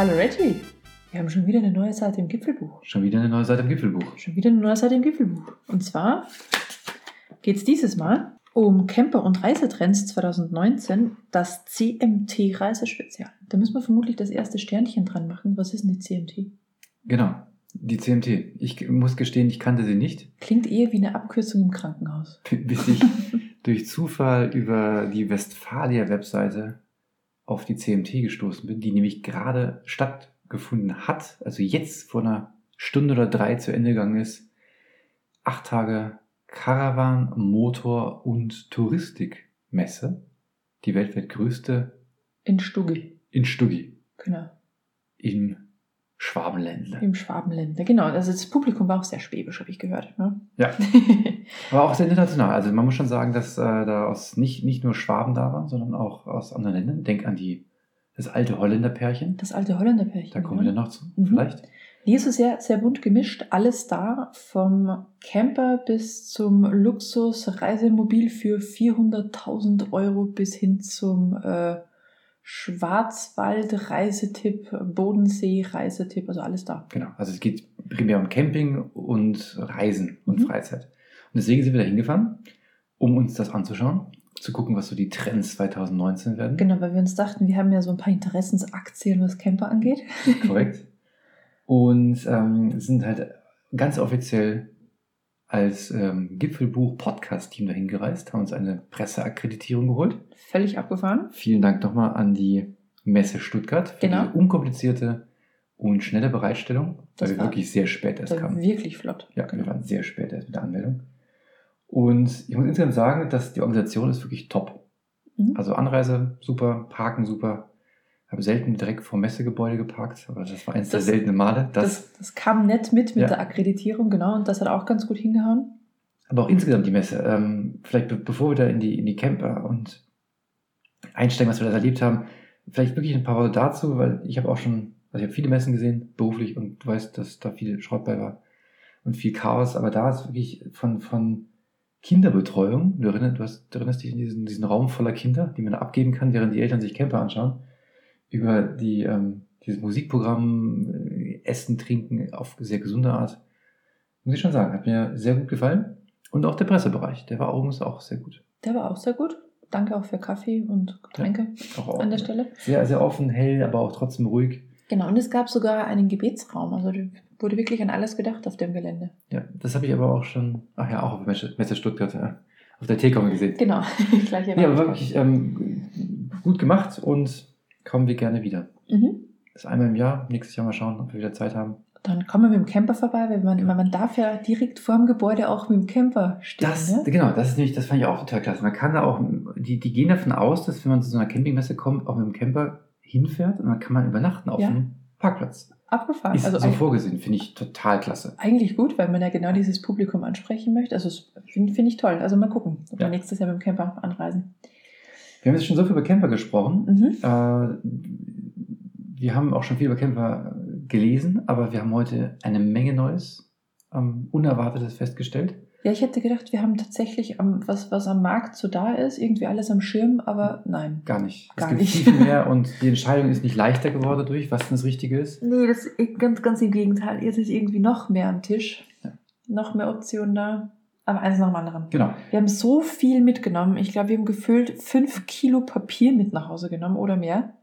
Hallo Reggie, wir haben schon wieder eine neue Seite im Gipfelbuch. Schon wieder eine neue Seite im Gipfelbuch. Schon wieder eine neue Seite im Gipfelbuch. Und zwar geht es dieses Mal um Camper- und Reisetrends 2019, das CMT-Reisespezial. Da müssen wir vermutlich das erste Sternchen dran machen. Was ist denn die CMT? Genau, die CMT. Ich muss gestehen, ich kannte sie nicht, Klingt eher wie eine Abkürzung im Krankenhaus. bis ich durch Zufall über die Westfalia-Webseite auf die CMT gestoßen bin, die nämlich gerade stattgefunden hat, also jetzt vor einer Stunde oder drei zu Ende gegangen ist. Acht Tage Caravan, Motor und Touristikmesse. Die weltweit größte In Stuggi. in Stuggi Genau. im Schwabenländle. Im Schwabenländer. Genau. Also das Publikum war auch sehr schwäbisch, habe ich gehört. Ne? Ja. Aber auch sehr international. Also man muss schon sagen, dass äh, da aus nicht, nicht nur Schwaben da waren, sondern auch aus anderen Ländern. Denk an die, das alte Holländerpärchen. Das alte Holländerpärchen. Da kommen wir ja. dann noch zu, Mhm. vielleicht. Nee, so sehr, sehr bunt gemischt. Alles da, vom Camper bis zum Luxus-Reisemobil für 400.000 Euro bis hin zum äh, Schwarzwald-Reisetipp, Bodensee-Reisetipp, also alles da. Genau. Also es geht primär um Camping und Reisen und Mhm. Freizeit. Und deswegen sind wir da hingefahren, um uns das anzuschauen, zu gucken, was so die Trends 2019 werden. Genau, weil wir uns dachten, wir haben ja so ein paar Interessensaktien, was Camper angeht. Korrekt. Und ähm, sind halt ganz offiziell als ähm, Gipfelbuch-Podcast-Team dahin gereist, haben uns eine Presseakkreditierung geholt. Völlig abgefahren. Vielen Dank nochmal an die Messe Stuttgart für Genau. die unkomplizierte und schnelle Bereitstellung, Das weil wir wirklich sehr spät erst kamen. wirklich flott. Ja, genau. wir waren sehr spät erst mit der Anmeldung. Und ich muss insgesamt sagen, dass die Organisation ist wirklich top. Mhm. Also Anreise super, Parken super. Habe selten direkt vor Messegebäude geparkt, aber das war eins Das- der seltenen Male. Das, Das, das kam nett mit mit Ja. der Akkreditierung, genau, und das hat auch ganz gut hingehauen. aber auch insgesamt die Messe. Ähm, vielleicht be bevor wir da in die, in die Camper und einsteigen, was wir da erlebt haben, vielleicht wirklich ein paar Worte dazu, weil ich habe auch schon, also ich habe viele Messen gesehen, beruflich, und du weißt, dass da viel Schrott bei war und viel Chaos, aber da ist wirklich von, von Kinderbetreuung, du erinnerst, du, hast, du erinnerst dich an diesen, diesen Raum voller Kinder, die man abgeben kann, während die Eltern sich Camper anschauen, über die, ähm, dieses Musikprogramm, äh, Essen, Trinken auf sehr gesunde Art. Muss ich schon sagen, hat mir sehr gut gefallen. Und auch der Pressebereich, der war übrigens auch sehr gut. Der war auch sehr gut. Danke auch für Kaffee und Getränke Auch an der Stelle. Sehr, sehr offen, hell, aber auch trotzdem ruhig. Genau, und es gab sogar einen Gebetsraum. Also wurde wirklich an alles gedacht auf dem Gelände. Ja, das habe ich aber auch schon, ach ja, auch auf Messe, Messe Stuttgart, ja, auf der T-Com gesehen. Genau, gleiche Ja, aber wirklich ähm, gut gemacht und kommen wir gerne wieder. Mhm. Das ist einmal im Jahr, nächstes Jahr mal schauen, ob wir wieder Zeit haben. Dann kommen wir mit dem Camper vorbei, weil man, man darf ja direkt vor dem Gebäude auch mit dem Camper stehen. Das, ne? genau, das ist nämlich, das fand ich auch total klasse. Man kann da auch, die, die gehen davon aus, dass wenn man zu so einer Campingmesse kommt, auch mit dem Camper hinfährt und dann kann man übernachten auf Ja. dem Parkplatz. Abgefahren. Ist also so vorgesehen, finde ich total klasse. eigentlich gut, weil man ja genau dieses Publikum ansprechen möchte. Also das finde find ich toll. Also mal gucken, ob Ja. wir nächstes Jahr mit dem Camper anreisen. Wir haben jetzt schon so viel über Camper gesprochen. Mhm. Äh, wir haben auch schon viel über Camper gelesen, aber wir haben heute eine Menge Neues, ähm, Unerwartetes festgestellt. Ja, ich hätte gedacht, wir haben tatsächlich am, was, was am Markt so da ist, irgendwie alles am Schirm, aber nein. Gar nicht. Gar es gibt nicht. viel, mehr und die Entscheidung ist nicht leichter geworden dadurch, was denn das Richtige ist. Nee, das ist ganz, ganz im Gegenteil. Jetzt ist irgendwie noch mehr am Tisch. Ja. Noch mehr Optionen da. Aber eins nach dem anderen. Genau. Wir haben so viel mitgenommen. Ich glaube, wir haben gefühlt fünf Kilo Papier mit nach Hause genommen oder mehr.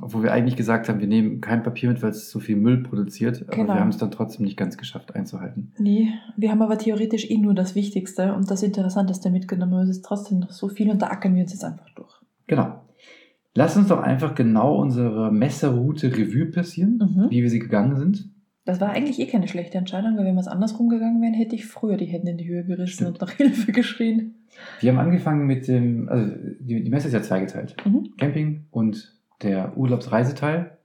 Obwohl wir eigentlich gesagt haben, wir nehmen kein Papier mit, weil es so viel Müll produziert. Aber Genau. wir haben es dann trotzdem nicht ganz geschafft einzuhalten. Nee, wir haben aber theoretisch eh nur das Wichtigste und das Interessanteste mitgenommen. Aber es ist trotzdem noch so viel und da ackern wir uns jetzt einfach durch. Genau. Lass uns doch einfach genau unsere Messerroute Revue passieren, Mhm. wie wir sie gegangen sind. Das war eigentlich eh keine schlechte Entscheidung, weil wenn wir es andersrum gegangen wären, hätte ich früher die Hände in die Höhe gerissen Stimmt. und nach Hilfe geschrien. Wir haben angefangen mit dem, also die, die Messe ist ja zweigeteilt. Mhm. Camping und der Urlaubsreiseteil.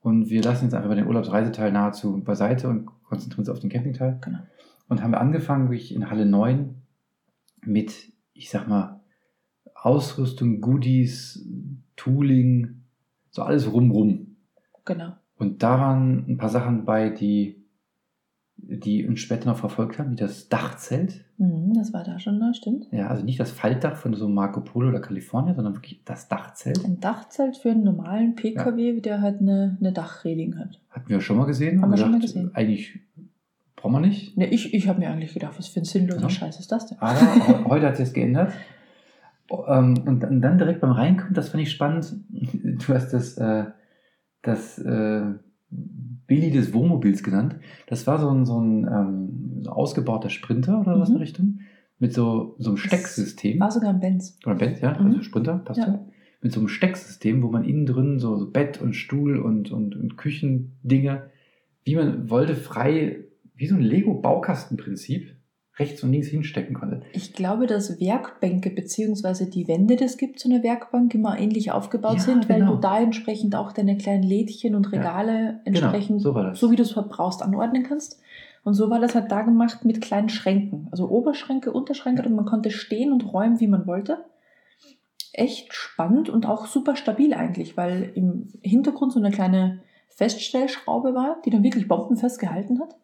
Und wir lassen jetzt einfach bei den Urlaubsreiseteil nahezu beiseite und konzentrieren uns auf den Campingteil. Genau. Und haben angefangen wirklich in Halle 9 mit, ich sag mal, Ausrüstung, Goodies, Tooling, so alles rumrum. Genau. Und da waren ein paar Sachen bei, die, die uns später noch verfolgt haben, wie das Dachzelt. Mhm, das war da schon, ne? stimmt. Ja, also nicht das Faltdach von so Marco Polo oder Kalifornien, sondern wirklich das Dachzelt. Ein Dachzelt für einen normalen PKW, der halt eine, eine Dachreling hat. Hatten wir schon mal gesehen. Haben wir schon mal gesehen. Eigentlich brauchen wir nicht. Ne, ich ich habe mir eigentlich gedacht, was für ein sinnloser Ja. Scheiß ist das denn? Aber he- heute hat sich das geändert. Ähm, Und dann dann direkt beim Reinkommen, das fand ich spannend. Du hast das, äh, das äh, Billy des Wohnmobils genannt. Das war so ein, so ein ähm, ausgebauter Sprinter oder was in Mhm. der Richtung. Mit so, so einem Stecksystem. War sogar ein Benz. Oder Benz, ja, Mhm. also Sprinter, passt ja. Ja. Mit so einem Stecksystem, wo man innen drin so, so Bett und Stuhl und, und, und Küchendinge, wie man wollte, frei, wie so ein Lego-Baukastenprinzip, rechts und links hinstecken konnte. Ich glaube, dass Werkbänke beziehungsweise die Wände, das gibt so eine Werkbank, immer ähnlich aufgebaut Ja, sind, weil genau. du da entsprechend auch deine kleinen Lädchen und Regale entsprechend, Genau, so so wie du es verbrauchst, anordnen kannst. Und so war das halt da gemacht mit kleinen Schränken. Also Oberschränke, Unterschränke und man konnte stehen und räumen, wie man wollte. Echt spannend und auch super stabil eigentlich, weil im Hintergrund so eine kleine Feststellschraube war, die dann wirklich bombenfest gehalten hat.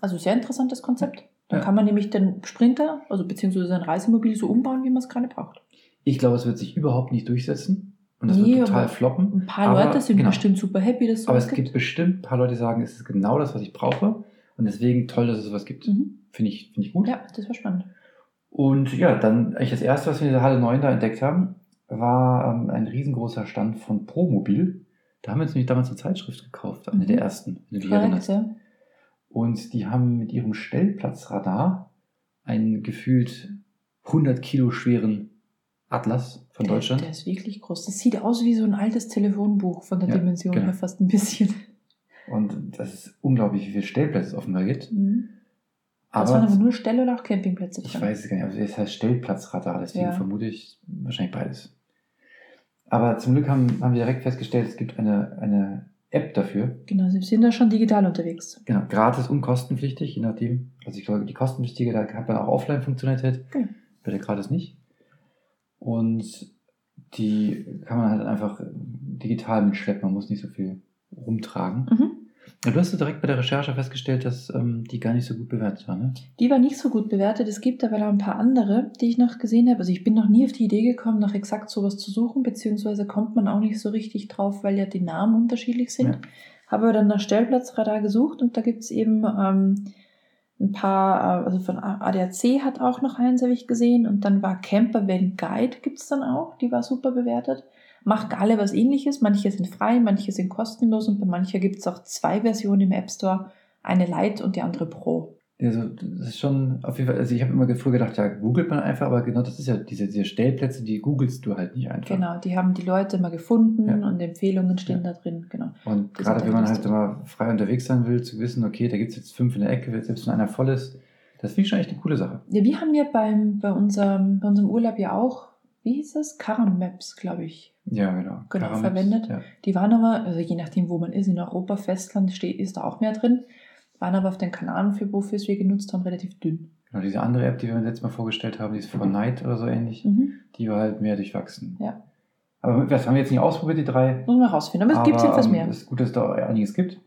Also sehr interessantes Konzept. Dann Ja. kann man nämlich den Sprinter, also beziehungsweise sein Reisemobil so umbauen, wie man es gerade braucht. Ich glaube, es wird sich überhaupt nicht durchsetzen und das Nee, wird total floppen. Ein paar Aber, Leute sind genau. bestimmt super happy, dass es Aber es gibt bestimmt ein paar Leute, die sagen, es ist genau das, was ich brauche und deswegen toll, dass es sowas gibt. Mhm. Finde ich, finde ich gut. Ja, das war spannend. Und ja, dann eigentlich das erste, was wir in der Halle 9 da entdeckt haben, war ähm, ein riesengroßer Stand von Promobil. Da haben wir uns nämlich damals eine Zeitschrift gekauft, eine Mhm. der ersten, wenn du dich Korrekt, erinnerst. ja. Und die haben mit ihrem Stellplatzradar einen gefühlt 100 Kilo schweren Atlas von Der, Deutschland. der ist wirklich groß. Das sieht aus wie so ein altes Telefonbuch von der Ja, Dimension genau. her fast ein bisschen. Und das ist unglaublich, wie viele Stellplätze es offenbar gibt. Mhm. Das waren aber nur Ställe oder auch Campingplätze Ich weiß es gar nicht, aber es heißt Stellplatzradar, deswegen Ja. vermute ich wahrscheinlich beides. Aber zum Glück haben, haben wir direkt festgestellt, es gibt eine, eine App dafür. Genau, sie sind da schon digital unterwegs. Genau, gratis und kostenpflichtig, je nachdem. Also ich glaube, die kostenpflichtige, da hat man auch Offline-Funktionalität, Genau. bei der gratis nicht. Und die kann man halt einfach digital mitschleppen, man muss nicht so viel rumtragen. Mhm. Ja, du hast ja direkt bei der Recherche festgestellt, dass ähm, die gar nicht so gut bewertet war, ne? Die war nicht so gut bewertet. Es gibt aber noch ein paar andere, die ich noch gesehen habe. Also ich bin noch nie auf die Idee gekommen, nach exakt sowas zu suchen, beziehungsweise kommt man auch nicht so richtig drauf, weil ja die Namen unterschiedlich sind. Ja. Habe aber dann nach Stellplatzradar gesucht und da gibt es eben ähm, ein paar, äh, also von ADAC hat auch noch eins, habe ich gesehen. Und dann war Camper Van Guide, gibt es dann auch, die war super bewertet. Macht alle was ähnliches. Manche sind frei, manche sind kostenlos und bei mancher gibt es auch zwei Versionen im App Store. Eine Light und die andere Pro. Also, das ist schon auf jeden Fall, also ich habe immer früher gedacht, ja, googelt man einfach, aber genau das ist ja diese, diese Stellplätze, die googelst du halt nicht einfach. Genau, die haben die Leute mal gefunden Ja. und Empfehlungen stehen Ja. da drin. Genau. Und Das gerade wenn man halt immer frei unterwegs sein will, zu wissen, okay, da gibt es jetzt fünf in der Ecke, selbst wenn einer voll ist, das finde ich schon echt eine coole Sache. Ja, wir haben ja beim, bei, unserem, bei unserem Urlaub ja auch, wie hieß es? Karam Maps, glaube ich. Ja, genau. Genau, Karamaps, verwendet. Ja. Die waren aber, also je nachdem, wo man ist, in Europa, Festland steht, ist da auch mehr drin, waren aber auf den Kanaren, für wofür wir genutzt haben, relativ dünn. Genau, diese andere App, die wir letztes Mal vorgestellt haben, die ist For Night oder so ähnlich, Mhm. die war halt mehr durchwachsen. Ja. Aber das haben wir jetzt nicht ausprobiert, die drei. Muss man rausfinden, aber es gibt Aber, jedenfalls ähm, mehr. Es ist gut, dass es da einiges gibt.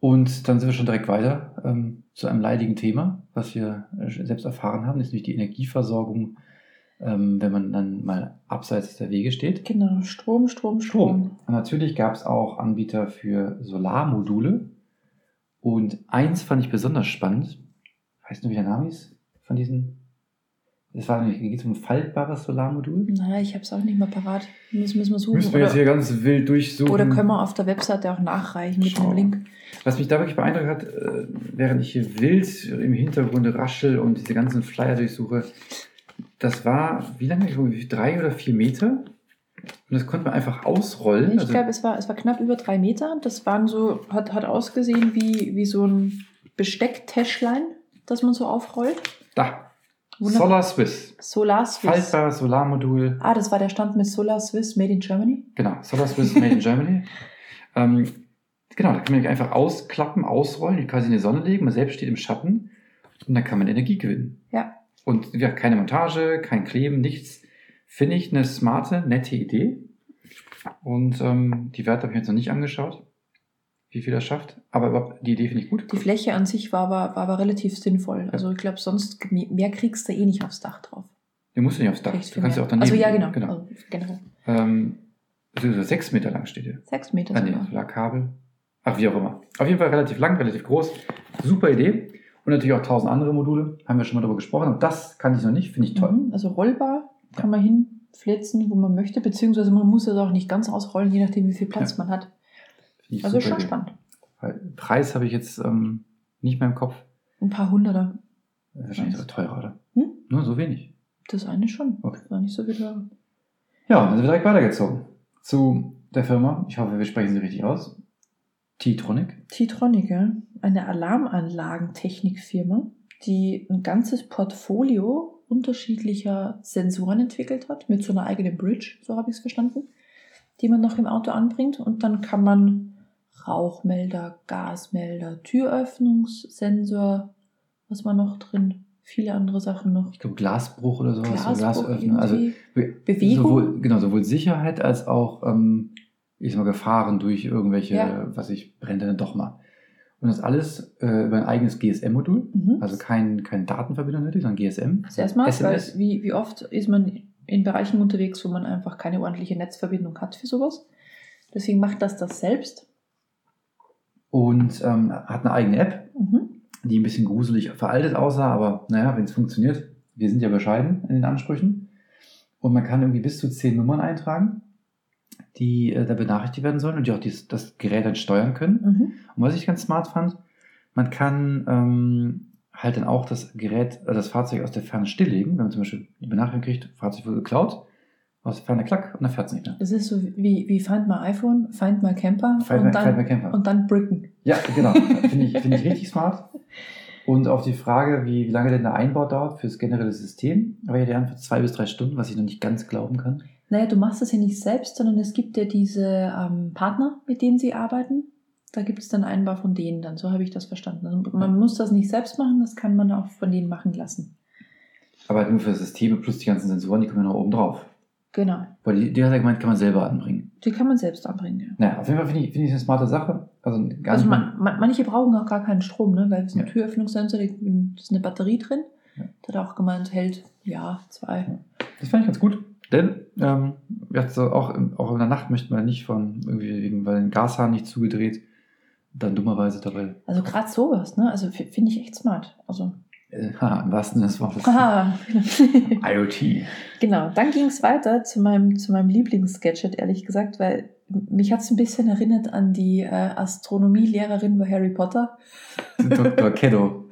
Und dann sind wir schon direkt weiter ähm, zu einem leidigen Thema, was wir äh, selbst erfahren haben, ist nämlich die Energieversorgung, ähm, wenn man dann mal abseits der Wege steht. Genau, Strom, Strom, Strom. Und natürlich gab es auch Anbieter für Solarmodule. Und eins fand ich besonders spannend. Weißt du, wie der Name ist von diesen? Es war nämlich, geht um ein faltbares Solarmodul. Na, ich habe es auch nicht mehr parat. Müssen, müssen wir suchen. Müssen wir jetzt hier ganz wild durchsuchen. oder können wir auf der Webseite auch nachreichen mit Schau. einem Link. Was mich da wirklich beeindruckt hat, äh, während ich hier wild im Hintergrund raschel und diese ganzen Flyer durchsuche, das war, wie lange? Drei oder vier Meter? Und das konnte man einfach ausrollen. Ich Also- glaube, es war, es war knapp über drei Meter. Das waren so, hat, hat ausgesehen wie, wie so ein Bestecktäschlein, das man so aufrollt. da. Wunderbar. Solar Swiss. Solar Swiss. Faltbares Solarmodul. Ah, das war der Stand mit Solar Swiss Made in Germany. Genau, Solar Swiss Made in Germany. Ähm, genau, da kann man einfach ausklappen, ausrollen, quasi in die Sonne legen. Man selbst steht im Schatten und dann kann man Energie gewinnen. Ja. Und ja, keine Montage, kein Kleben, nichts. Finde ich eine smarte, nette Idee. Und ähm, die Werte habe ich mir jetzt noch nicht angeschaut. wie viel das schafft. Aber überhaupt, die Idee finde ich gut. Die Fläche an sich war aber, war aber relativ sinnvoll. Also ich glaube, sonst mehr kriegst du eh nicht aufs Dach drauf. Du musst nicht aufs Dach. Kriegst Du kannst ja auch daneben. Also ja, genau. genau. Also, generell. Ähm, also sechs Meter lang steht hier. Sechs Meter Ah, nee. Solarkabel. Ach, wie auch immer. Auf jeden Fall relativ lang, relativ groß. Super Idee. Und natürlich auch tausend andere Module. Haben wir schon mal darüber gesprochen. Und das kann ich noch nicht. Finde ich toll. Mhm. Also rollbar kann man hinflitzen, wo man möchte, beziehungsweise man muss es auch nicht ganz ausrollen, je nachdem, wie viel Platz man hat. Also schon Idee. spannend. Preis habe ich jetzt ähm, nicht mehr im Kopf. Ein paar Hunderter. Wahrscheinlich sogar teurer, oder? Hm? Nur so wenig. Das eine schon. Okay. War nicht so viel teurer. Ja, dann sind wir direkt weitergezogen. Zu der Firma. Ich hoffe, wir sprechen sie richtig aus. T-Tronic. T-Tronic, ja. eine Alarmantechnikfirma, die ein ganzes Portfolio unterschiedlicher Sensoren entwickelt hat, mit so einer eigenen Bridge, so habe ich es verstanden, die man noch im Auto anbringt. Und dann kann man Rauchmelder, Gasmelder, Türöffnungssensor, was war noch drin? Viele andere Sachen noch. Ich glaube, Glasbruch oder sowas. so Glasbruch Glasöffner. Also. Bewegung? Sowohl, genau, sowohl Sicherheit als auch, ähm, ich sag mal, Gefahren durch irgendwelche, Ja. was ich, brennt dann doch mal. Und das alles äh, über ein eigenes GSM-Modul. Mhm. Also kein, kein Datenverbindung nötig, sondern GSM. Das erstmal, weil SMS. wie, wie oft ist man in Bereichen unterwegs, wo man einfach keine ordentliche Netzverbindung hat für sowas. Deswegen macht das das selbst. Und ähm, hat eine eigene App, Mhm. die ein bisschen gruselig veraltet aussah, aber naja, wenn es funktioniert, wir sind ja bescheiden in den Ansprüchen. Und man kann irgendwie bis zu zehn Nummern eintragen, die äh, da benachrichtigt werden sollen und die auch dies, das Gerät dann steuern können. Mhm. Und was ich ganz smart fand, man kann ähm, halt dann auch das Gerät, äh, das Fahrzeug aus der Ferne stilllegen, wenn man zum Beispiel die Benachrichtigung kriegt, Fahrzeug wurde geklaut, aus der Ferne klack und dann fährt es nicht mehr. Das ist so wie, wie Find My iPhone, Find My Camper Find und, my, dann, find my camper. und dann Bricken. Ja, genau. Finde ich, finde ich richtig smart. Und auf die Frage, wie, wie lange denn der Einbau dauert fürs generelle System, war ja die Antwort zwei bis drei Stunden, was ich noch nicht ganz glauben kann. Naja, du machst das ja nicht selbst, sondern es gibt ja diese ähm, Partner, mit denen sie arbeiten. Da gibt es dann Einbau von denen dann. So habe ich das verstanden. Also man muss das nicht selbst machen, das kann man auch von denen machen lassen. Aber halt nur für Systeme plus die ganzen Sensoren, die kommen ja noch oben drauf. Genau. Weil die, die hat er gemeint, kann man selber anbringen. Die kann man selbst anbringen. Ja. Naja, auf jeden Fall finde ich, finde ich eine smarte Sache. Also gar Also man, man, manche brauchen auch gar keinen Strom, ne? weil es ist ein Ja. Türöffnungssensor, da ist eine Batterie drin. Ja. Da hat er auch gemeint, hält ja, zwei. Das fand ich ganz gut. Denn ähm, ja, so auch, auch in der Nacht möchte man nicht von irgendwie wegen, weil ein Gashahn nicht zugedreht, dann dummerweise dabei. Also gerade sowas, ne? Also finde ich echt smart. Also, Äh, haha, im wahrsten Sinne des Wortes. IoT. genau, dann ging es weiter zu meinem, zu meinem Lieblingsgadget, ehrlich gesagt, weil mich hat es ein bisschen erinnert an die äh, Astronomielehrerin bei Harry Potter. Dr. Kiddo.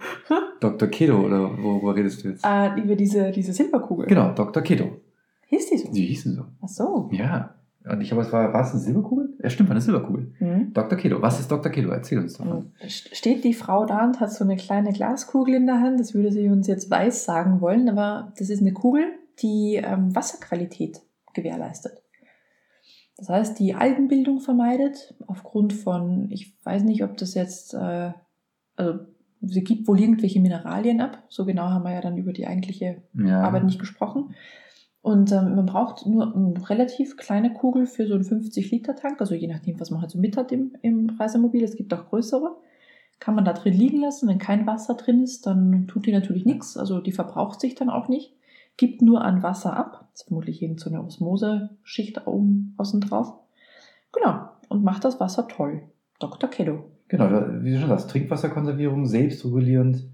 Dr. Kiddo, oder wo, wo redest du jetzt? Äh, über diese, diese Silberkugel. Genau, Dr. Kiddo. Hieß die so? Sie hießen so. Ach so. Ja. Und ich glaube, es war, war es eine Silberkugel? Ja, stimmt, war eine Silberkugel. Mhm. Dr. Kiddo. Was ist Dr. Kiddo? Erzähl uns davon. St- steht die Frau da und hat so eine kleine Glaskugel in der Hand. Das würde sie uns jetzt weiß sagen wollen, aber das ist eine Kugel, die ähm, Wasserqualität gewährleistet. Das heißt, die Algenbildung vermeidet aufgrund von, ich weiß nicht, ob das jetzt, äh, also sie gibt wohl irgendwelche Mineralien ab. So genau haben wir ja dann über die eigentliche Ja. Arbeit nicht gesprochen. Und ähm, man braucht nur eine relativ kleine Kugel für so einen 50-Liter-Tank, also je nachdem, was man halt so mit hat im, im Reisemobil. Es gibt auch größere. Kann man da drin liegen lassen. Wenn kein Wasser drin ist, dann tut die natürlich nichts. Also die verbraucht sich dann auch nicht. Gibt nur an Wasser ab. Das ist vermutlich irgend so eine Osmose-Schicht oben außen drauf. Genau. Und macht das Wasser toll. Dr. Keddo. Genau, wie du schon sagst, Trinkwasserkonservierung, selbstregulierend,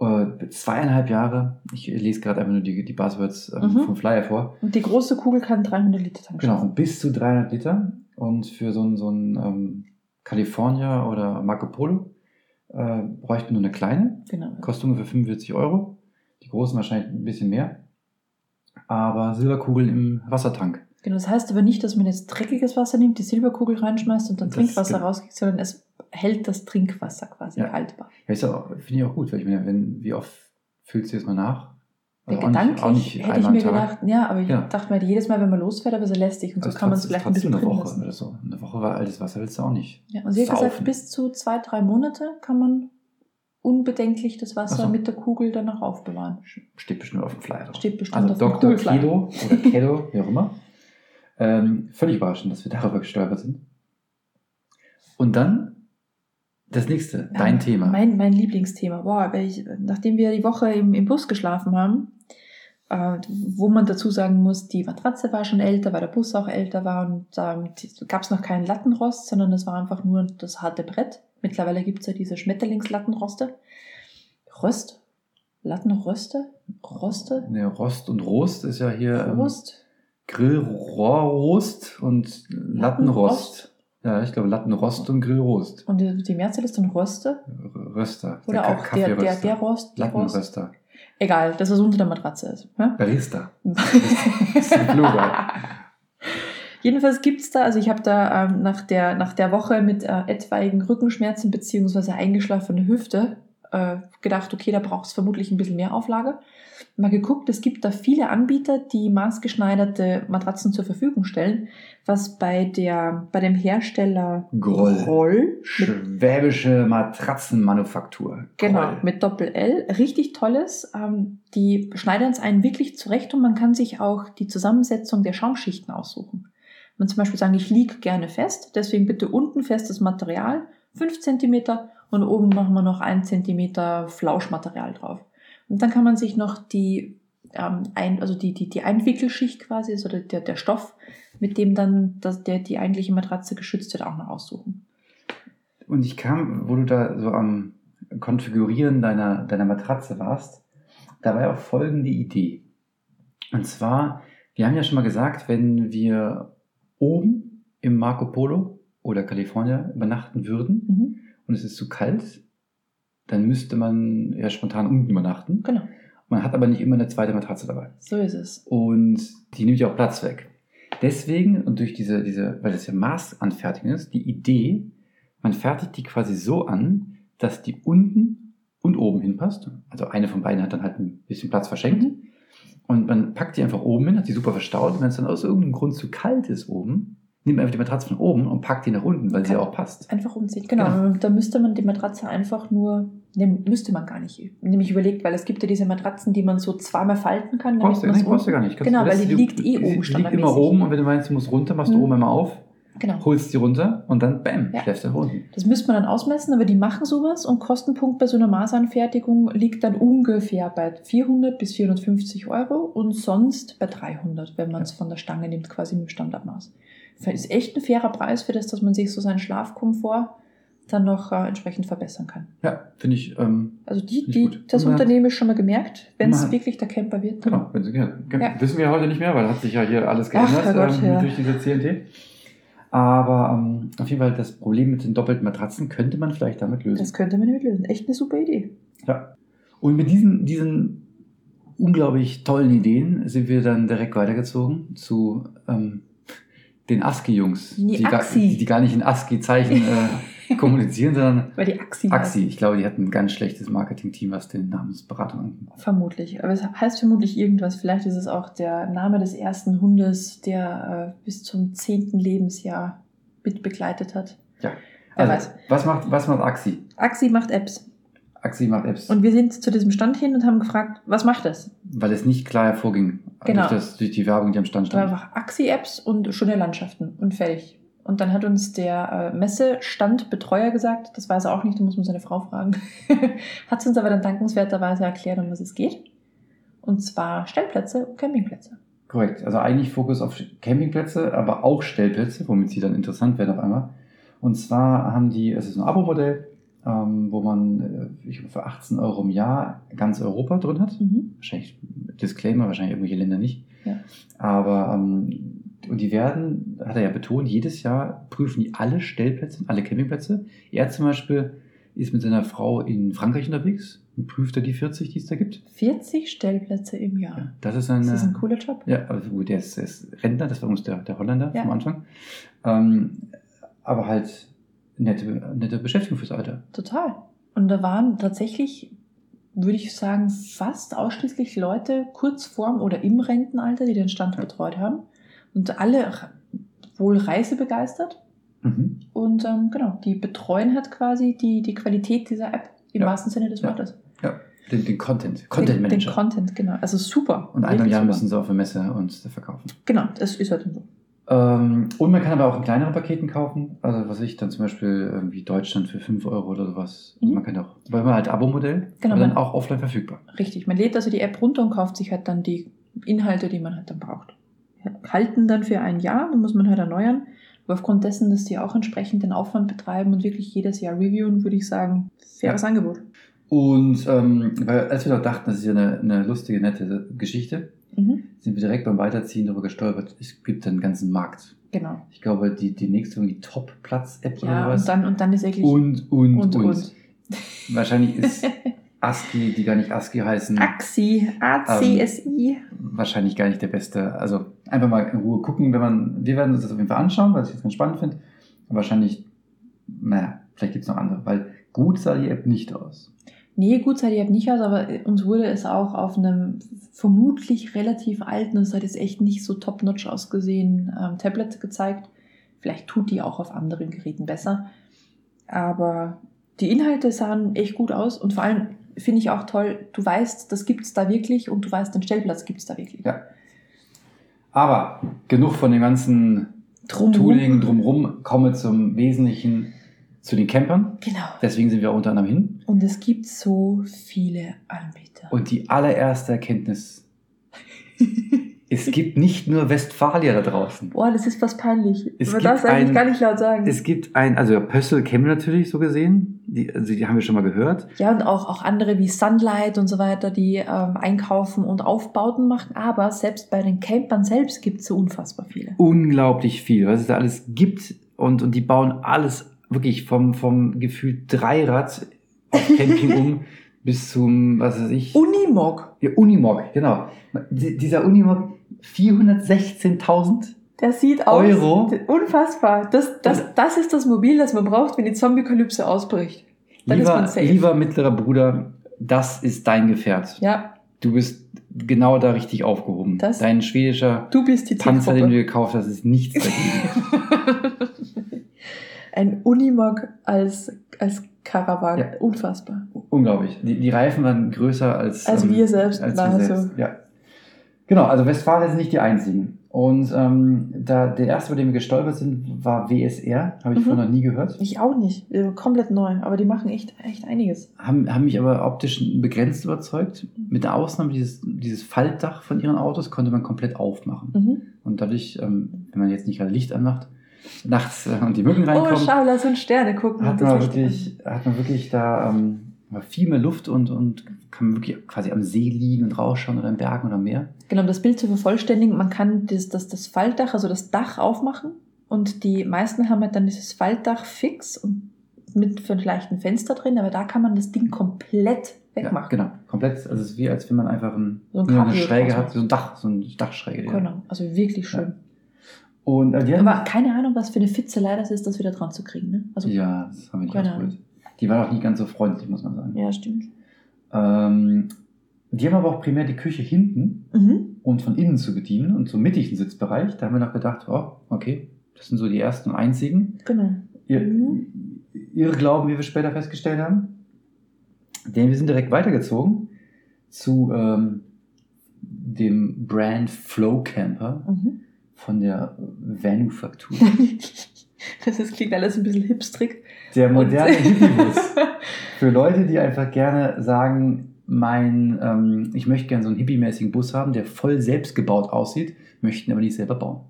äh, zweieinhalb Jahre. Ich lese gerade einfach nur die, die Buzzwords ähm, Mhm. vom Flyer vor. Und die große Kugel kann 300 Liter Tank Genau, und bis zu 300 Liter. Und für so ein, so ein ähm, California oder Marco Polo äh, bräuchte nur eine kleine. Genau. Kostet ungefähr 45 Euro. Die großen wahrscheinlich ein bisschen mehr. Aber Silberkugeln im Wassertank. Genau, das heißt aber nicht, dass man jetzt dreckiges Wasser nimmt, die Silberkugel reinschmeißt und dann Das- Trinkwasser rauskriegt, sondern es hält das Trinkwasser quasi Ja. haltbar. Ja, finde ich auch gut, weil ich meine, wenn, wie oft füllst du jetzt mal nach? Ja, Also auch nicht- auch nicht hätte ich mir gedacht, ja, aber ich Ja. dachte mir, jedes Mal, wenn man losfährt, aber so lästig und so Also kann man es vielleicht ein bisschen eine Woche lassen. oder so. Eine Woche war altes Wasser willst du auch nicht. Ja, und sie hat gesagt, bis zu zwei, drei Monate kann man unbedenklich das Wasser so. mit der Kugel danach aufbewahren. Steht bestimmt auf dem Flyer drauf. Steht bestimmt Also auf dem Dr. Kugelflyer. Kedo oder Kedo, wie auch immer. Ähm, völlig überraschend, dass wir darüber gestolpert sind. Und dann Das nächste, dein Thema. Mein, mein Lieblingsthema. Boah, ich, nachdem wir die Woche im, im Bus geschlafen haben, äh, wo man dazu sagen muss, die Matratze war schon älter, weil der Bus auch älter war und ähm, gab es noch keinen Lattenrost, sondern es war einfach nur das harte Brett. Mittlerweile gibt es ja diese Schmetterlingslattenroste. Rost? Lattenröste? Roste? Ne, Rost und Rost ist ja hier ähm, Rost? Grillrohrrost und Lattenrost. Ja, ich glaube Lattenrost und Grillrost. Und die, die Mehrzahl ist dann Röste? Röster. Oder Ka- auch der, der, der Rost? Lattenröster. Egal, dass es unter der Matratze ist. Ja? Barista. ist ein Plural. Jedenfalls gibt's da, also ich habe da ähm, nach, der, nach der Woche mit äh, etwaigen Rückenschmerzen beziehungsweise eingeschlafene Hüfte äh, gedacht, okay, da braucht es vermutlich ein bisschen mehr Auflage. Mal geguckt, es gibt da viele Anbieter, die maßgeschneiderte Matratzen zur Verfügung stellen, was bei, der, bei dem Hersteller Groll. Groll Schwäbische Matratzenmanufaktur. Genau, Groll. mit Doppel-L. Richtig tolles. Ähm, die schneidern es einen wirklich zurecht und man kann sich auch die Zusammensetzung der Schaumschichten aussuchen. Wenn man zum Beispiel sagen, ich liege gerne fest, deswegen bitte unten festes Material, 5 cm und oben machen wir noch 1 cm Flauschmaterial drauf. Und dann kann man sich noch die, ähm, ein, also die, die, die Einwickelschicht quasi, also der, der, Stoff, mit dem dann das, der, die eigentliche Matratze geschützt wird, auch noch aussuchen. Und ich kam, wo du da so am Konfigurieren deiner, deiner Matratze warst, da war ja auch folgende Idee. Und zwar, wir haben ja schon mal gesagt, wenn wir oben im Marco Polo oder California übernachten würden Mhm. und es ist zu kalt, dann müsste man ja spontan unten übernachten. Genau, Man hat aber nicht immer eine zweite Matratze dabei. so ist es. Und die nimmt ja auch Platz weg. Deswegen, und durch diese, diese, weil das ja Maßanfertigung ist, die Idee, man fertigt die quasi so an, dass die unten und oben hinpasst. Also eine von beiden hat dann halt ein bisschen Platz verschenkt. Mhm. Und man packt die einfach oben hin, hat die super verstaut. Und wenn es dann aus irgendeinem Grund zu kalt ist oben, nimmt einfach die Matratze von oben und packt die nach unten, weil sie ja auch passt. Einfach umziehen, genau. Da müsste man die Matratze einfach nur, ne, müsste man gar nicht, nämlich überlegt, weil es gibt ja diese Matratzen, die man so zweimal falten kann. Brauchst du, nee, brauchst du gar nicht. Kannst Genau, du- weil die die- liegt eh oben Die liegt immer oben und wenn du meinst, du musst runter, machst du Mhm. oben einmal auf, Genau. holst die runter und dann bam, Ja. schläfst du nach unten. Das müsste man dann ausmessen, aber die machen sowas und Kostenpunkt bei so einer Maßanfertigung liegt dann ungefähr bei 400 bis 450 Euro und sonst bei 300, wenn man es von der Stange nimmt, quasi mit dem Standardmaß. Ist echt ein fairer Preis für das, dass man sich so seinen Schlafkomfort dann noch äh, entsprechend verbessern kann. Ja, finde ich, ähm, Also die, die, gut. das Unternehmen ist schon mal gemerkt, wenn es wirklich der Camper wird. Genau, wenn Sie gerne. Ja. Wissen wir heute nicht mehr, weil hat sich ja hier alles Ach, geändert Herrgott, ähm, ja. durch diese CNT. Aber ähm, auf jeden Fall das Problem mit den doppelten Matratzen könnte man vielleicht damit lösen. Das könnte man nicht lösen. Echt eine super Idee. Ja. Und mit diesen, diesen unglaublich tollen Ideen sind wir dann direkt weitergezogen zu ähm, den ASCII-Jungs, Die die, die, die gar nicht in ASCII-Zeichen äh, kommunizieren, sondern Weil die Axi AXI. Ich glaube, die hatten ein ganz schlechtes Marketing-Team, was den Namensberatung angeht. Vermutlich. Aber es heißt vermutlich irgendwas. Vielleicht ist es auch der Name des ersten Hundes, der äh, bis zum zehnten Lebensjahr mit begleitet hat. Ja. Also, was macht, was macht AXI? Axi macht Apps. AXI macht Apps. Und wir sind zu diesem Stand hin und haben gefragt, was macht das? weil es nicht klar hervorging Genau. durch, das, durch die Werbung, die am Stand stand. einfach Axi-Apps und schöne Landschaften und fertig. Und dann hat uns der äh, Messestandbetreuer gesagt, das weiß er auch nicht, da muss man seine Frau fragen, hat es uns aber dann dankenswerterweise erklärt, um was es geht. Und zwar Stellplätze und Campingplätze. Korrekt. Also eigentlich Fokus auf Campingplätze, aber auch Stellplätze, womit sie dann interessant werden auf einmal. Und zwar haben die, es ist ein Abo-Modell, ähm, wo man äh, für 18 Euro im Jahr ganz Europa drin hat. Mhm. Wahrscheinlich Disclaimer, wahrscheinlich irgendwelche Länder nicht. Ja. Aber ähm, und die werden, hat er ja betont, jedes Jahr prüfen die alle Stellplätze, alle Campingplätze. Er zum Beispiel ist mit seiner Frau in Frankreich unterwegs und prüft er die 40, die es da gibt. 40 Stellplätze im Jahr. Ja, das ist eine, Das ist ein cooler Job. ja, also gut, der ist, der ist Rentner, das war uns der, der Holländer Ja. vom Anfang. Ähm, aber halt nette, nette Beschäftigung fürs Alter. Total. Und da waren tatsächlich, würde ich sagen, fast ausschließlich Leute kurz vorm oder im Rentenalter, die den Stand Ja. betreut haben. Und alle wohl reisebegeistert. Mhm. Und ähm, genau, die betreuen halt quasi die, die Qualität dieser App im Ja. wahrsten Sinne des Ja. Wortes. Den, den Content, Content den, Manager. Den Content, genau. Also super. und einmal im Jahr müssen sie auf der Messe uns verkaufen. Genau, das ist halt so. Ähm, und man kann aber auch in kleineren Paketen kaufen. Also was ich dann zum Beispiel irgendwie Deutschland für 5 Euro oder sowas. Also Mhm. man kann auch, weil man halt Abo-Modell, Genau, aber dann auch offline verfügbar. Richtig, man lädt also die App runter und kauft sich halt dann die Inhalte, die man halt dann braucht. Halten dann für ein Jahr, dann muss man halt erneuern. Aber aufgrund dessen, dass die auch entsprechend den Aufwand betreiben und wirklich jedes Jahr reviewen, würde ich sagen, faires Angebot. Und ähm, weil, als wir doch dachten, das ist ja eine, eine lustige, nette Geschichte, Mhm. sind wir direkt beim Weiterziehen darüber gestolpert. Es gibt einen ganzen Markt. Genau. Ich glaube, die, die nächste irgendwie Top-Platz-App oder Ja, was. und dann, und dann ist wirklich. und, und, und, und, und. Wahrscheinlich ist ASCII, die gar nicht ASCII heißen, AXI, ACSI. wahrscheinlich gar nicht der beste. Also einfach mal in Ruhe gucken, wenn man, wir werden uns das auf jeden Fall anschauen, weil ich das ganz spannend finde. Wahrscheinlich, naja, vielleicht gibt es noch andere, weil gut sah die App nicht aus. Nee, gut sah die App nicht aus, aber uns wurde es auch auf einem vermutlich relativ alten, es hat jetzt echt nicht so top-notch ausgesehen, ähm, Tablet gezeigt. Vielleicht tut die auch auf anderen Geräten besser. Aber die Inhalte sahen echt gut aus und vor allem finde ich auch toll, du weißt, das gibt's da wirklich und du weißt, den Stellplatz gibt's da wirklich. Ja. Aber genug von dem ganzen Drumrum. Tooling drumherum, komme zum Wesentlichen, zu den Campern. Genau. Deswegen sind wir unter anderem hin. Und es gibt so viele Anbieter. Und die allererste Erkenntnis, es gibt nicht nur Westfalia da draußen. Boah, das ist fast peinlich. Es Man gibt darf es eigentlich ein- gar nicht laut sagen. Es gibt ein, also Pössl kennen wir natürlich so gesehen, die, also die haben wir schon mal gehört. Ja, und auch, auch andere wie Sunlight und so weiter, die ähm, einkaufen und Aufbauten machen. Aber selbst bei den Campern selbst gibt es so unfassbar viele. Unglaublich viel, was es da alles gibt und, und die bauen alles wirklich vom, vom Gefühl Dreirad auf Camping um bis zum, was weiß ich, Unimog, ja, Unimog, genau. Die- Dieser Unimog, 416.000 der sieht aus. Euro. Unfassbar. Das, das, das ist das Mobil, das man braucht, wenn die Zombie-Kalypse ausbricht. Dann ist man Lieber, safe. lieber mittlerer Bruder, das ist dein Gefährt. Ja, Du bist genau da richtig aufgehoben. Das- Dein schwedischer du bist die Panzer, den du gekauft hast, ist nichts dagegen. Ein Unimog als, als Karawan. Ja. Unfassbar. Unglaublich. Die, die Reifen waren größer als, Als wir selbst, Als wir selbst. Ja. Genau, also Westfalia sind nicht die einzigen. Und ähm, da, der erste, über den wir gestolpert sind, war WSR. Habe ich Mhm. vorher noch nie gehört. Ich auch nicht. Komplett neu. Aber die machen echt, echt einiges. Haben, haben mich aber optisch begrenzt überzeugt. Mit der Ausnahme dieses, dieses Faltdach von ihren Autos konnte man komplett aufmachen. Mhm. Und dadurch, ähm, wenn man jetzt nicht gerade Licht anmacht, nachts äh, und die Mücken Oh, reinkommen, schau, lass uns Sterne gucken. hat man, wirklich, hat man wirklich da ähm, viel mehr Luft und, und kann wirklich quasi am See liegen und rausschauen oder in Bergen oder am Meer. Genau, um das Bild zu vervollständigen, man kann das, das, das Faltdach, also das Dach aufmachen und die meisten haben halt dann dieses Faltdach fix und mit vielleicht ein Fenster drin, aber da kann man das Ding komplett Ja, wegmachen. genau, komplett. Also es ist wie, als wenn man einfach ein, So ein eine Schräge hat, so ein Dach, so ein Dachschräge. Ja. Genau, also wirklich schön. Und äh, Aber keine Ahnung, was für eine Fitzelei das ist, das wieder dran zu kriegen. Ne? Also, ja, das haben wir nicht Keine ausprobiert. Die waren auch nie ganz so freundlich, muss man sagen. ja, stimmt. Ähm, die haben aber auch primär die Küche hinten Mhm. und von innen zu bedienen und zum mittigen Sitzbereich. Da haben wir noch gedacht, oh, okay, das sind so die ersten und einzigen. Genau. Ihr, Mhm. Ihre Glauben, wie wir später festgestellt haben. Denn wir sind direkt weitergezogen zu ähm, dem Brand Flow Camper Mhm. Von der Manufaktur. das ist, klingt alles ein bisschen hipstrig. Der moderne Hippiebus. Für Leute, die einfach gerne sagen, mein, ähm, ich möchte gerne so einen hippie-mäßigen Bus haben, der voll selbst gebaut aussieht, möchten aber nicht selber bauen.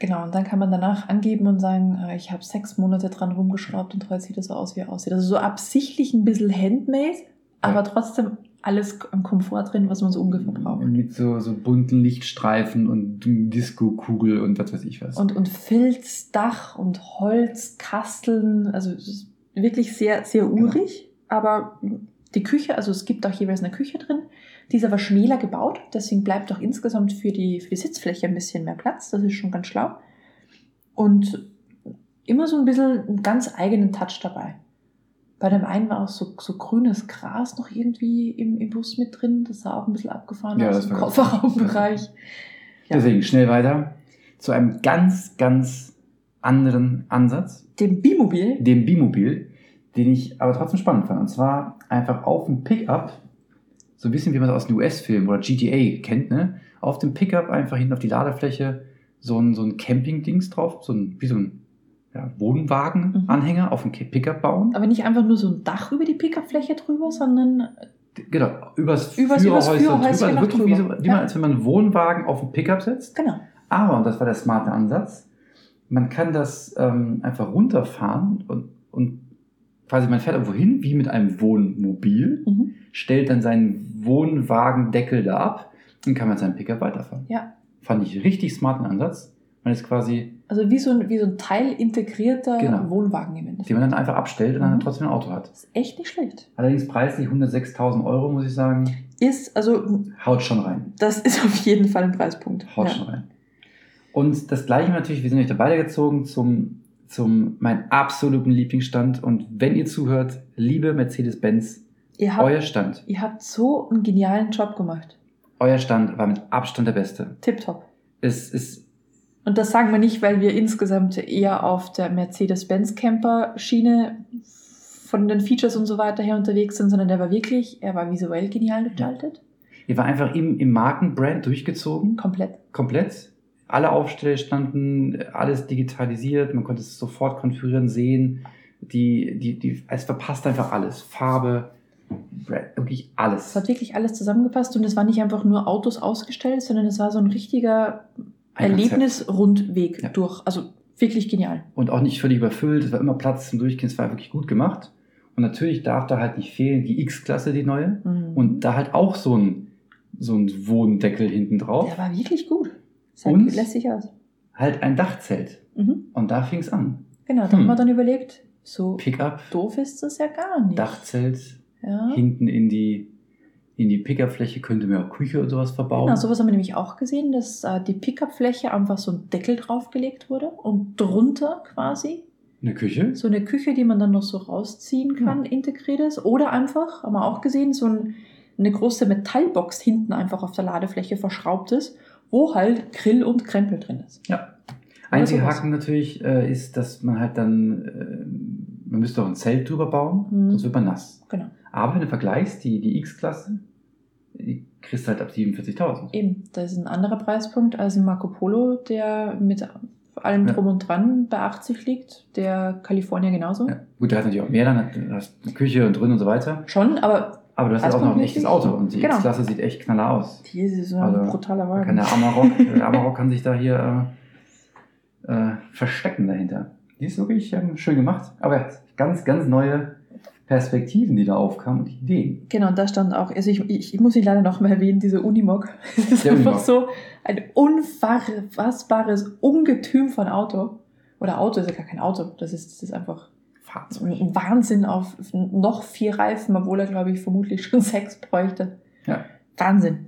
Genau, und dann kann man danach angeben und sagen, äh, ich habe sechs Monate dran rumgeschraubt und heute sieht es so aus, wie er aussieht. Also so absichtlich ein bisschen handmade, aber trotzdem alles am Komfort drin, was man so ungefähr braucht. Mit so, so bunten Lichtstreifen und Disco-Kugel und was weiß ich was. Und, und Filzdach und Holzkasteln, also es ist wirklich sehr, sehr urig, aber die Küche, also es gibt auch jeweils eine Küche drin, die ist aber schmäler gebaut, deswegen bleibt auch insgesamt für die, für die Sitzfläche ein bisschen mehr Platz, das ist schon ganz schlau. Und immer so ein bisschen einen ganz eigenen Touch dabei. Bei dem einen war auch so, so grünes Gras noch irgendwie im, im Bus mit drin, das sah auch ein bisschen abgefahren Ja, aus im Kofferraumbereich. Ja. Deswegen schnell weiter zu einem ganz, ganz anderen Ansatz, Dem Bimobil, dem Bimobil, den ich aber trotzdem spannend fand. Und zwar einfach auf dem Pickup, so ein bisschen wie man es aus den US-Filmen oder GTA kennt, ne? auf dem Pickup einfach hinten auf die Ladefläche so ein, so ein Camping-Dings drauf, so ein, wie so ein ja, Wohnwagen-Anhänger auf dem Pickup bauen. Aber nicht einfach nur so ein Dach über die Pickupfläche drüber, sondern Genau, übers, Übers- Führerhäuschen Führerhäuschen drüber, noch wirklich wie, so, Ja. man, als wenn man einen Wohnwagen auf den Pickup setzt. genau. Aber, und das war der smarte Ansatz, man kann das ähm, einfach runterfahren und, und quasi man fährt irgendwo hin, wie mit einem Wohnmobil, Mhm. stellt dann seinen Wohnwagendeckel da ab und kann mit seinem Pickup weiterfahren. Ja. Fand ich richtig smarten Ansatz. Man ist quasi, Also wie so ein, wie so ein teilintegrierter Genau. Wohnwagen im den Endeffekt. man dann einfach abstellt und dann Mhm. trotzdem ein Auto hat. Das ist echt nicht schlecht. Allerdings preislich 106.000 Euro, muss ich sagen. Ist, also Haut schon rein. das ist auf jeden Fall ein Preispunkt. Haut Ja. schon rein. Und das gleiche natürlich, wir sind euch da beide gezogen zum, zum mein absoluten Lieblingsstand. Und wenn ihr zuhört, liebe Mercedes-Benz, Ihr habt, euer Stand, ihr habt so einen genialen Job gemacht. euer Stand war mit Abstand der beste. Tipptopp. Es ist, Und das sagen wir nicht, weil wir insgesamt eher auf der Mercedes-Benz-Camper-Schiene von den Features und so weiter her unterwegs sind, sondern der war wirklich, er war visuell genial gestaltet. ihr war einfach im, im Markenbrand durchgezogen, Komplett. komplett. Alle Aufsteller standen, alles digitalisiert, man konnte es sofort konfigurieren, sehen. Die, die, die, es verpasst einfach alles. Farbe, wirklich alles. Es hat wirklich alles zusammengepasst und es war nicht einfach nur Autos ausgestellt, sondern es war so ein richtiger Ein. Erlebnisrundweg Ja. durch. Also wirklich genial. und auch nicht völlig überfüllt. Es war immer Platz zum Durchgehen. Es war wirklich gut gemacht. Und natürlich darf da halt nicht fehlen die X-Klasse, die neue. Mhm. Und da halt auch so ein, so ein Wohndeckel hinten drauf. der war wirklich gut. Sah Und? lässig aus. Halt ein Dachzelt. Mhm. Und da fing es an. Genau, da Hm. haben wir dann überlegt, so Pickup, doof ist das ja gar nicht. Dachzelt, Ja. hinten in die, in die Pickup-Fläche könnte man auch Küche oder sowas verbauen. Genau, sowas haben wir nämlich auch gesehen, dass äh, die Pickup-Fläche einfach so ein Deckel draufgelegt wurde und drunter quasi Eine Küche. so eine Küche, die man dann noch so rausziehen kann, integriert ist. Oder einfach, haben wir auch gesehen, so ein, eine große Metallbox hinten einfach auf der Ladefläche verschraubt ist, wo halt Grill und Krempel drin ist. Ja. Einziger. Haken natürlich äh, ist, dass man halt dann, äh, man müsste auch ein Zelt drüber bauen, Mhm. sonst wird man nass. Genau. Aber wenn du vergleichst, die, die X-Klasse, kriegst du halt ab 47.000. Eben, das ist ein anderer Preispunkt als ein Marco Polo, der mit allem Ja. drum und dran bei 80 liegt, der California genauso. Ja. Gut, der hat natürlich auch mehr, dann hat, du hast eine Küche und drin und so weiter. Schon, aber Aber du hast halt auch noch ein echtes Auto und die Genau. X-Klasse sieht echt knaller aus. die ist so Also, ein brutaler Da Wagen. kann der Amarok, der Amarok kann sich da hier äh, äh, verstecken dahinter. Die ist wirklich ähm, schön gemacht, aber ganz, ganz neue Perspektiven, die da aufkamen und Ideen. Genau, und da stand auch, also ich, ich, ich muss ihn leider noch mal erwähnen, diese Unimog. Das ist Der einfach Unimog. so ein unfassbares Ungetüm von Auto. Oder Auto ist ja gar kein Auto, das ist, das ist einfach Fahrzeug. ein Wahnsinn auf noch vier Reifen, obwohl er, glaube ich, vermutlich schon sechs bräuchte. Ja. Wahnsinn.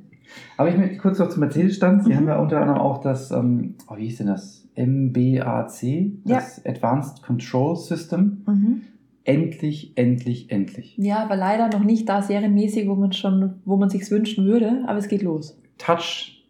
Aber ich möchte kurz noch zum Mercedes-Stand. Sie Mhm. haben ja unter anderem auch das, ähm, oh, wie hieß denn das? MBAC, das Advanced Control System. Mhm. Endlich, endlich, endlich. Ja, aber leider noch nicht da serienmäßig, wo man schon, wo man sich's wünschen würde, aber es geht los. Touch,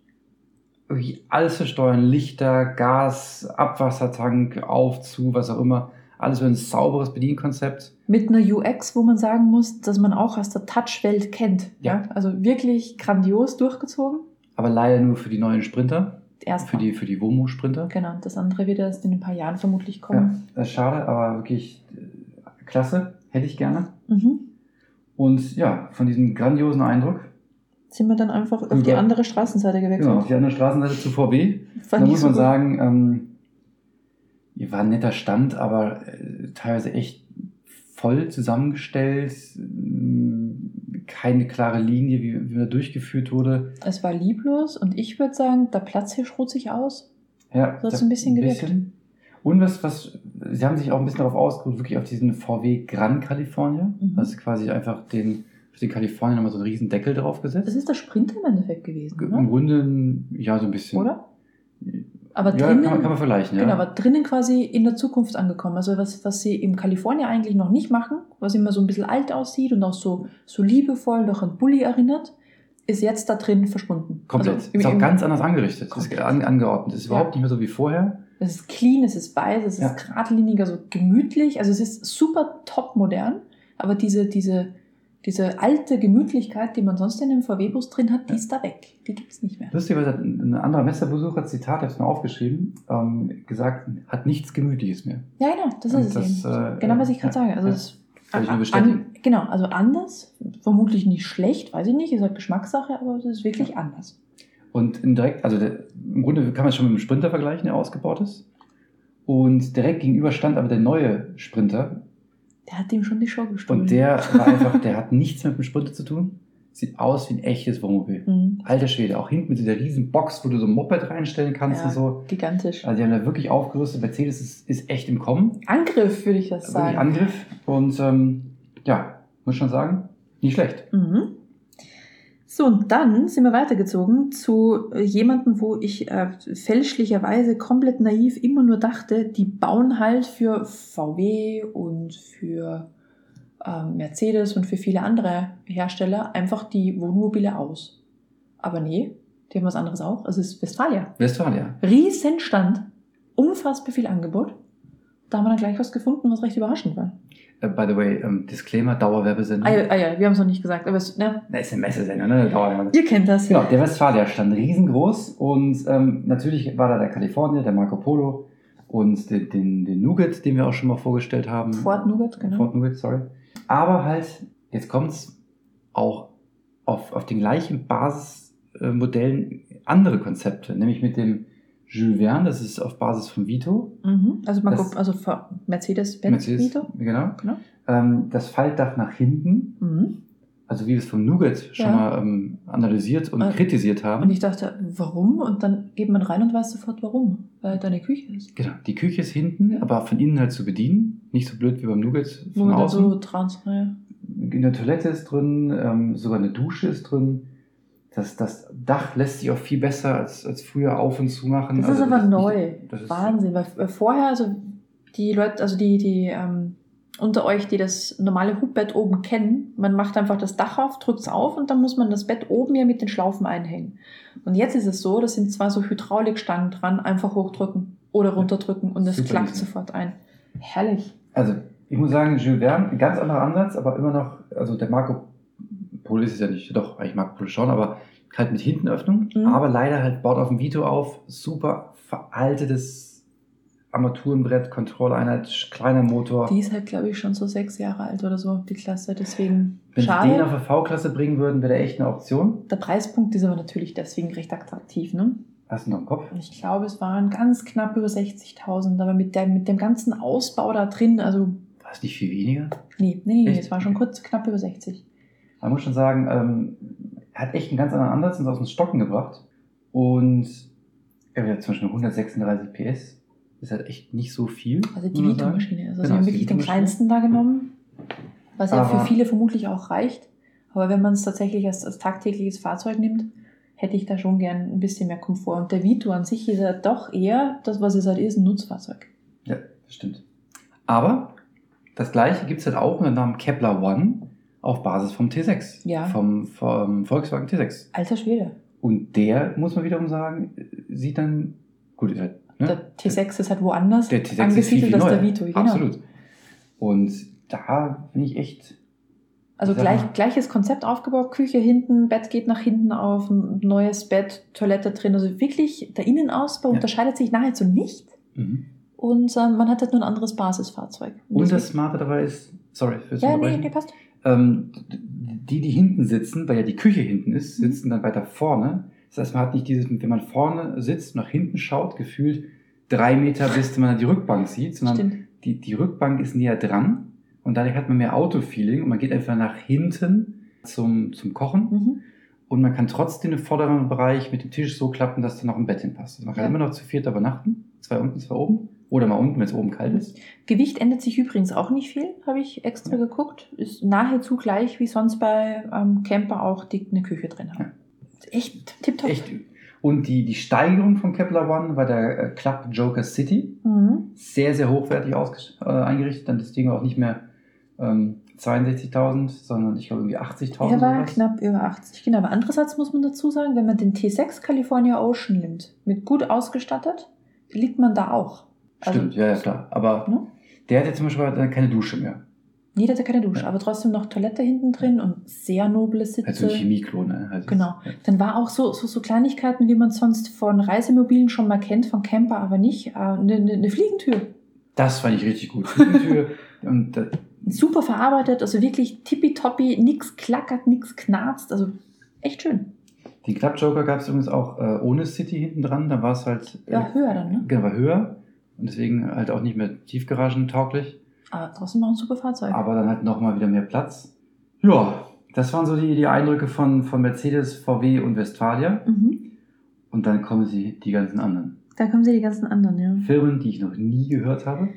wirklich alles zu steuern, Lichter, Gas, Abwassertank, auf, zu, was auch immer. Alles für ein sauberes Bedienkonzept. Mit einer UX, wo man sagen muss, dass man auch aus der Touch-Welt kennt. Ja. Also wirklich grandios durchgezogen. Aber leider nur für die neuen Sprinter, Erst für die, für die Womo-Sprinter. Genau, das andere wird erst in ein paar Jahren vermutlich kommen. Das ist schade, aber wirklich äh, klasse. Hätte ich gerne. Mhm. Und ja, von diesem grandiosen Eindruck, Sind wir dann einfach auf die andere Straßenseite gewechselt. genau, auf die andere Straßenseite zu VW. Fand da muss man super. sagen, ähm, war ein netter Stand, aber äh, teilweise echt voll zusammengestellt. ähm, Keine klare Linie, wie, wie da durchgeführt wurde. Es war lieblos und ich würde sagen, der Platzhirsch ruht sich aus. Ja, So hat's da- ein bisschen gewirkt. Und was, was, sie haben sich auch ein bisschen darauf ausgeruht, wirklich auf diesen VW Gran California. Mhm. Also quasi einfach den, für den California nochmal so einen riesen Deckel draufgesetzt. Das ist der Sprinter im Endeffekt gewesen, Im oder? Grunde, ja, so ein bisschen. oder? Aber Ja, drinnen, kann man, kann man vergleichen, ja. genau, aber drinnen quasi in der Zukunft angekommen. Also was, was sie im Kalifornien eigentlich noch nicht machen, was immer so ein bisschen alt aussieht und auch so, so liebevoll noch an Bulli erinnert, ist jetzt da drin verschwunden. Komplett. Also im- ist auch im- ganz anders angerichtet. Ist an, angeordnet. Ist Ja. überhaupt nicht mehr so wie vorher. Es ist clean, es ist weiß, es ist Ja. geradliniger, so gemütlich. Also es ist super top modern, aber diese, diese Diese alte Gemütlichkeit, die man sonst in dem VW-Bus drin hat, die ist da weg. Die gibt's nicht mehr. Lustigerweise hat ein anderer Messerbesucher, Zitat, ich habe es mir aufgeschrieben, ähm, gesagt, hat nichts Gemütliches mehr. Ja, genau, das Und ist es das, eben. äh, genau, was ich gerade ja, sage. Also ja. es Kann ich nur an, bestätigen. genau, also anders, vermutlich nicht schlecht, weiß ich nicht, ist halt Geschmackssache, aber es ist wirklich anders. Und direkt, also der, im Grunde kann man es schon mit dem Sprinter vergleichen, der ausgebaut ist. Und direkt gegenüber stand aber der neue Sprinter. Der hat ihm schon die Show gestohlen. Und der war einfach, der hat nichts mit dem Sprinter zu tun. Sieht aus wie ein echtes Wohnmobil. Mhm. Alter Schwede, auch hinten mit dieser riesen Box, wo du so ein Moped reinstellen kannst Ja. und so. Gigantisch. Also die haben da wirklich aufgerüstet. Mercedes ist, ist echt im Kommen. Angriff, würde ich das Wirklich sagen. Angriff. Und ähm, ja, muss schon sagen, nicht schlecht. Mhm. So, und dann sind wir weitergezogen zu äh, jemandem, wo ich äh, fälschlicherweise komplett naiv immer nur dachte, die bauen halt für VW und für ähm, Mercedes und für viele andere Hersteller einfach die Wohnmobile aus. Aber nee, die haben was anderes auch. Es ist Westfalia. Westfalia. Riesenstand, unfassbar viel Angebot. Da haben wir dann gleich was gefunden, was recht überraschend war. Äh, by the way, ähm, Disclaimer, Dauerwerbesendung. Ah ja, ah ja wir haben es noch nicht gesagt, aber es, ne, Da ist eine Messesendung, ne? Dauerwerbesendung. ihr kennt das. Genau, der Westfalia stand riesengroß und ähm, natürlich war da der Kalifornier, der Marco Polo und den, den, den Nougat, den wir auch schon mal vorgestellt haben. Ford Nougat, genau. Ford Nougat, sorry. Aber halt, jetzt kommt's auch auf, auf den gleichen Basismodellen andere Konzepte, nämlich mit dem Jules Verne, das ist auf Basis von Vito. Mhm. Also, man Das- guckt, also Mercedes-Benz Mercedes, Vito. Genau. Genau. Ähm, das Faltdach nach hinten, Mhm. also wie wir es vom Nougat schon Ja. mal ähm, analysiert und Äh, kritisiert haben. Und ich dachte, warum? Und dann geht man rein und weiß sofort, warum. Weil deine Küche ist. Genau, die Küche ist hinten, Ja. aber von innen halt zu bedienen. Nicht so blöd wie beim Nougat Wo von man dann außen. so trans. Ja. In der Toilette ist drin, ähm, sogar eine Dusche ist drin. Das, das Dach lässt sich auch viel besser als, als früher auf und zu machen. Das Also ist aber nicht- neu. das ist- Wahnsinn. Weil äh, vorher, also die Leute, also die, die ähm, unter euch, die das normale Hubbett oben kennen, man macht einfach das Dach auf, drückt es auf und dann muss man das Bett oben ja mit den Schlaufen einhängen. Und jetzt ist es so, das sind zwar so Hydraulikstangen dran, einfach hochdrücken oder runterdrücken und es klackt easy. sofort ein. Herrlich. Also, ich muss sagen, Jules Verne, ganz anderer Ansatz, aber immer noch, also der Marco Polo ist es ja nicht, doch, eigentlich Marco Polo schon, aber halt mit Hintenöffnung, Mhm. aber leider halt baut auf dem Vito auf, super veraltetes Armaturenbrett, Kontrolleinheit, kleiner Motor. Die ist halt, glaube ich, schon so sechs Jahre alt oder so, die Klasse. Deswegen Wenn sie den auf schade. eine V-Klasse bringen würden, wäre der echt eine Option. Der Preispunkt ist aber natürlich deswegen recht attraktiv. Ne? Hast du noch im Kopf? Ich glaube, es waren ganz knapp über 60.000, aber mit, der, mit dem ganzen Ausbau da drin, also War es nicht viel weniger? nee, nee, nee, Echt? es war schon kurz knapp über 60. Man muss schon sagen, ähm, er hat echt einen ganz anderen Ansatz und aus dem Stocken gebracht. Und er hat zum Beispiel 136 PS. Das ist halt echt nicht so viel. Also die. Vito-Maschine. Also Genau, sie haben wirklich den kleinsten da genommen, was ja Aber- für viele vermutlich auch reicht. Aber wenn man es tatsächlich als, als tagtägliches Fahrzeug nimmt, hätte ich da schon gern ein bisschen mehr Komfort. Und der Vito an sich ist ja doch eher das, was es halt ist, ein Nutzfahrzeug. Ja, das stimmt. Aber das gleiche gibt es halt auch unter dem Namen Kepler One auf Basis vom T6. Ja. Vom, vom Volkswagen T6. Alter Schwede. Und der, muss man wiederum sagen, sieht dann, gut, ist halt, ne? Der T6 ist halt woanders Der T6 ist viel, angesiedelt als der Vito. Genau. Absolut. Und da bin ich echt, Also gleich, gleiches Konzept aufgebaut, Küche hinten, Bett geht nach hinten auf, ein neues Bett, Toilette drin. Also wirklich, der Innenausbau Ja. unterscheidet sich nahezu nicht. mhm. Und ähm, man hat halt nur ein anderes Basisfahrzeug. Und das Smarte dabei ist, sorry fürs Ja, nee, nee, passt. Ähm, die, die hinten sitzen, weil ja die Küche hinten ist, Mhm. sitzen dann weiter vorne. Das heißt, man hat nicht dieses, wenn man vorne sitzt, nach hinten schaut, gefühlt drei Meter, bis man die Rückbank sieht, sondern Stimmt. die, die Rückbank ist näher dran und dadurch hat man mehr Autofeeling und man geht einfach nach hinten zum, zum Kochen Mhm. und man kann trotzdem den vorderen Bereich mit dem Tisch so klappen, dass da noch ein Bett hinpasst. Also man kann Ja. immer noch zu viert übernachten, zwei unten, zwei oben oder mal unten, wenn es oben kalt ist. Gewicht ändert sich übrigens auch nicht viel, habe ich extra geguckt. Ist nahezu gleich wie sonst bei ähm, Camper auch, die eine Küche drin haben. Echt tipptopp. Echt. Und die, die Steigerung von Kepler One war der äh, Club Joker City. Mhm. Sehr, sehr hochwertig äh, eingerichtet. Dann das Ding auch nicht mehr ähm, 62.000, sondern ich glaube irgendwie 80.000. Er war knapp über 80. Genau, aber andererseits muss man dazu sagen, wenn man den T6 California Ocean nimmt, mit gut ausgestattet, liegt man da auch. Also Stimmt, ja, ja, klar. Aber Ne? der hat jetzt zum Beispiel keine Dusche mehr. Nee, der hatte keine Dusche, Ja. aber trotzdem noch Toilette hinten drin und sehr noble Sitze. Also Chemieklone. Also Genau. Ja. Dann war auch so, so, so Kleinigkeiten, wie man sonst von Reisemobilen schon mal kennt, von Camper aber nicht. Äh, Eine, eine, eine Fliegentür. Das fand ich richtig gut. Küchentür und äh, Super verarbeitet, also wirklich tippitoppi, nix klackert, nix knarzt, also echt schön. den Klappjoker gab es übrigens auch äh, ohne City hinten dran. Da war es halt äh, Ja, höher dann, ne? Genau, war höher und deswegen halt auch nicht mehr tiefgaragentauglich, Aber trotzdem noch ein super Fahrzeug. aber dann halt nochmal wieder mehr Platz. Ja, das waren so die, die Eindrücke von, von Mercedes, VW und Westfalia. Mhm. Und dann kommen sie die ganzen anderen. Da kommen sie die ganzen anderen, ja. Firmen, die ich noch nie gehört habe.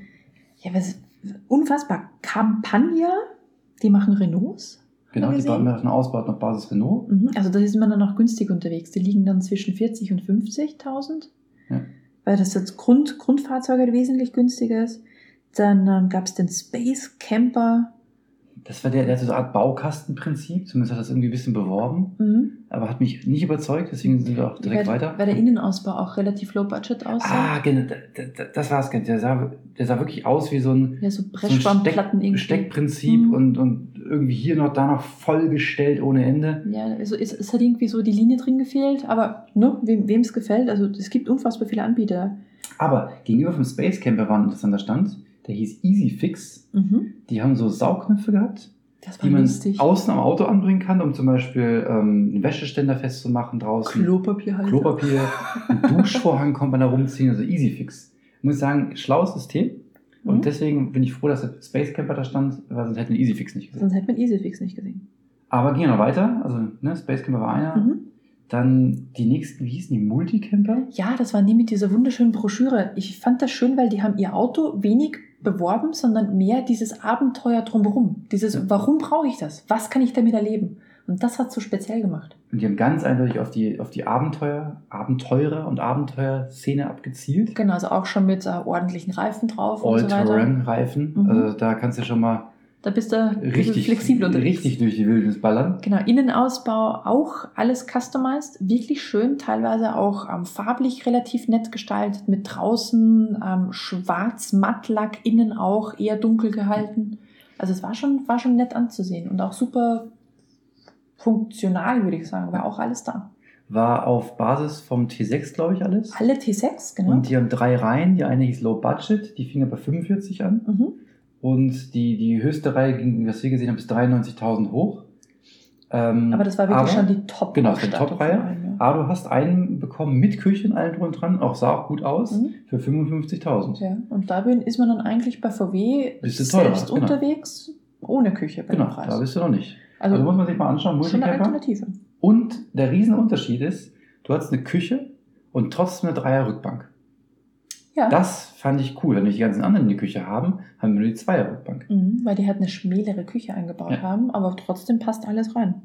Ja, was, unfassbar. Campagna, die machen Renaults. Genau, wir die gesehen. machen Ausbau auf Basis Renault. Mhm. Also da ist man dann auch günstig unterwegs. Die liegen dann zwischen 40 und 50.000. Weil das jetzt Grund, Grundfahrzeuge wesentlich günstiger ist. Dann ähm, gab es den Space Camper. Das war der, der hatte so eine Art Baukastenprinzip, zumindest hat das irgendwie ein bisschen beworben, Mhm. aber hat mich nicht überzeugt, deswegen sind wir auch direkt weil, weiter. Weil der Innenausbau auch relativ low budget aussah. Ah, genau, da- da- das war es. Der sah, der sah wirklich aus wie so ein, ja, so so ein Steck. Steckprinzip Mhm. und, und irgendwie hier noch, da noch vollgestellt ohne Ende. Ja, also es, es hat irgendwie so die Linie drin gefehlt, aber ne, wem es gefällt, also es gibt unfassbar viele Anbieter. Aber gegenüber vom Space Camper war ein interessanter Stand, der hieß EasyFix. Mhm. Die haben so Saugknöpfe gehabt, die man lustig. außen am Auto anbringen kann, um zum Beispiel ähm, einen Wäscheständer festzumachen draußen. Klopapier halt. Klopapier, ein Duschvorhang kommt man da rumziehen, also EasyFix. Ich muss sagen, schlaues System. Und Mhm. deswegen bin ich froh, dass der Space Camper da stand, weil sonst hätten wir EasyFix nicht gesehen. Sonst hätte man Easyfix nicht gesehen. Aber gehen wir noch weiter. Also, ne, Space Camper war einer. Mhm. Dann die nächsten, wie hießen die? Multicamper? Ja, das waren die mit dieser wunderschönen Broschüre. Ich fand das schön, weil die haben ihr Auto wenig beworben, sondern mehr dieses Abenteuer drumherum. Dieses, warum brauche ich das? Was kann ich damit erleben? Und das hat so speziell gemacht. Und die haben ganz eindeutig auf die, auf die Abenteuer, Abenteurer und Abenteuerszene abgezielt. Genau, also auch schon mit äh, ordentlichen Reifen drauf und so weiter. All-Terrain-Reifen. Mhm. Also da kannst du schon mal Da bist du richtig, flexibel unterwegs. richtig durch die Wildnis ballern. Genau, Innenausbau auch alles customized, wirklich schön, teilweise auch ähm, farblich relativ nett gestaltet, mit draußen ähm, schwarz Mattlack, innen auch eher dunkel gehalten. Also es war schon, war schon nett anzusehen und auch super funktional, würde ich sagen, war auch alles da. War auf Basis vom T6, glaube ich, alles. Alle T6, genau. Und die haben drei Reihen. Die eine hieß Low Budget, die fing aber 45 an. mhm. Und die, die höchste Reihe ging, was wir gesehen haben, bis 93.000 hoch. Ähm, Aber das war wirklich aber- schon die top Genau, das war die Top-Reihe. ja. Aber du hast einen bekommen mit Küche und allem drum und dran. Auch sah auch gut aus. Mhm. Für 55.000. Ja, und da bin, ist man dann eigentlich bei VW du teurer, selbst genau. unterwegs, ohne Küche bei Genau, dem Preis. da bist du noch nicht. also Also, muss man sich mal anschauen, schon eine Multicamper. Alternative. Und der Riesenunterschied ist, du hast eine Küche und trotzdem eine Dreier-Rückbank. Ja. Das fand ich cool. Wenn wir die ganzen anderen die Küche haben, haben wir nur die Zweier-Rückbank. Mhm, weil die halt eine schmälere Küche eingebaut Ja. haben, aber trotzdem passt alles rein.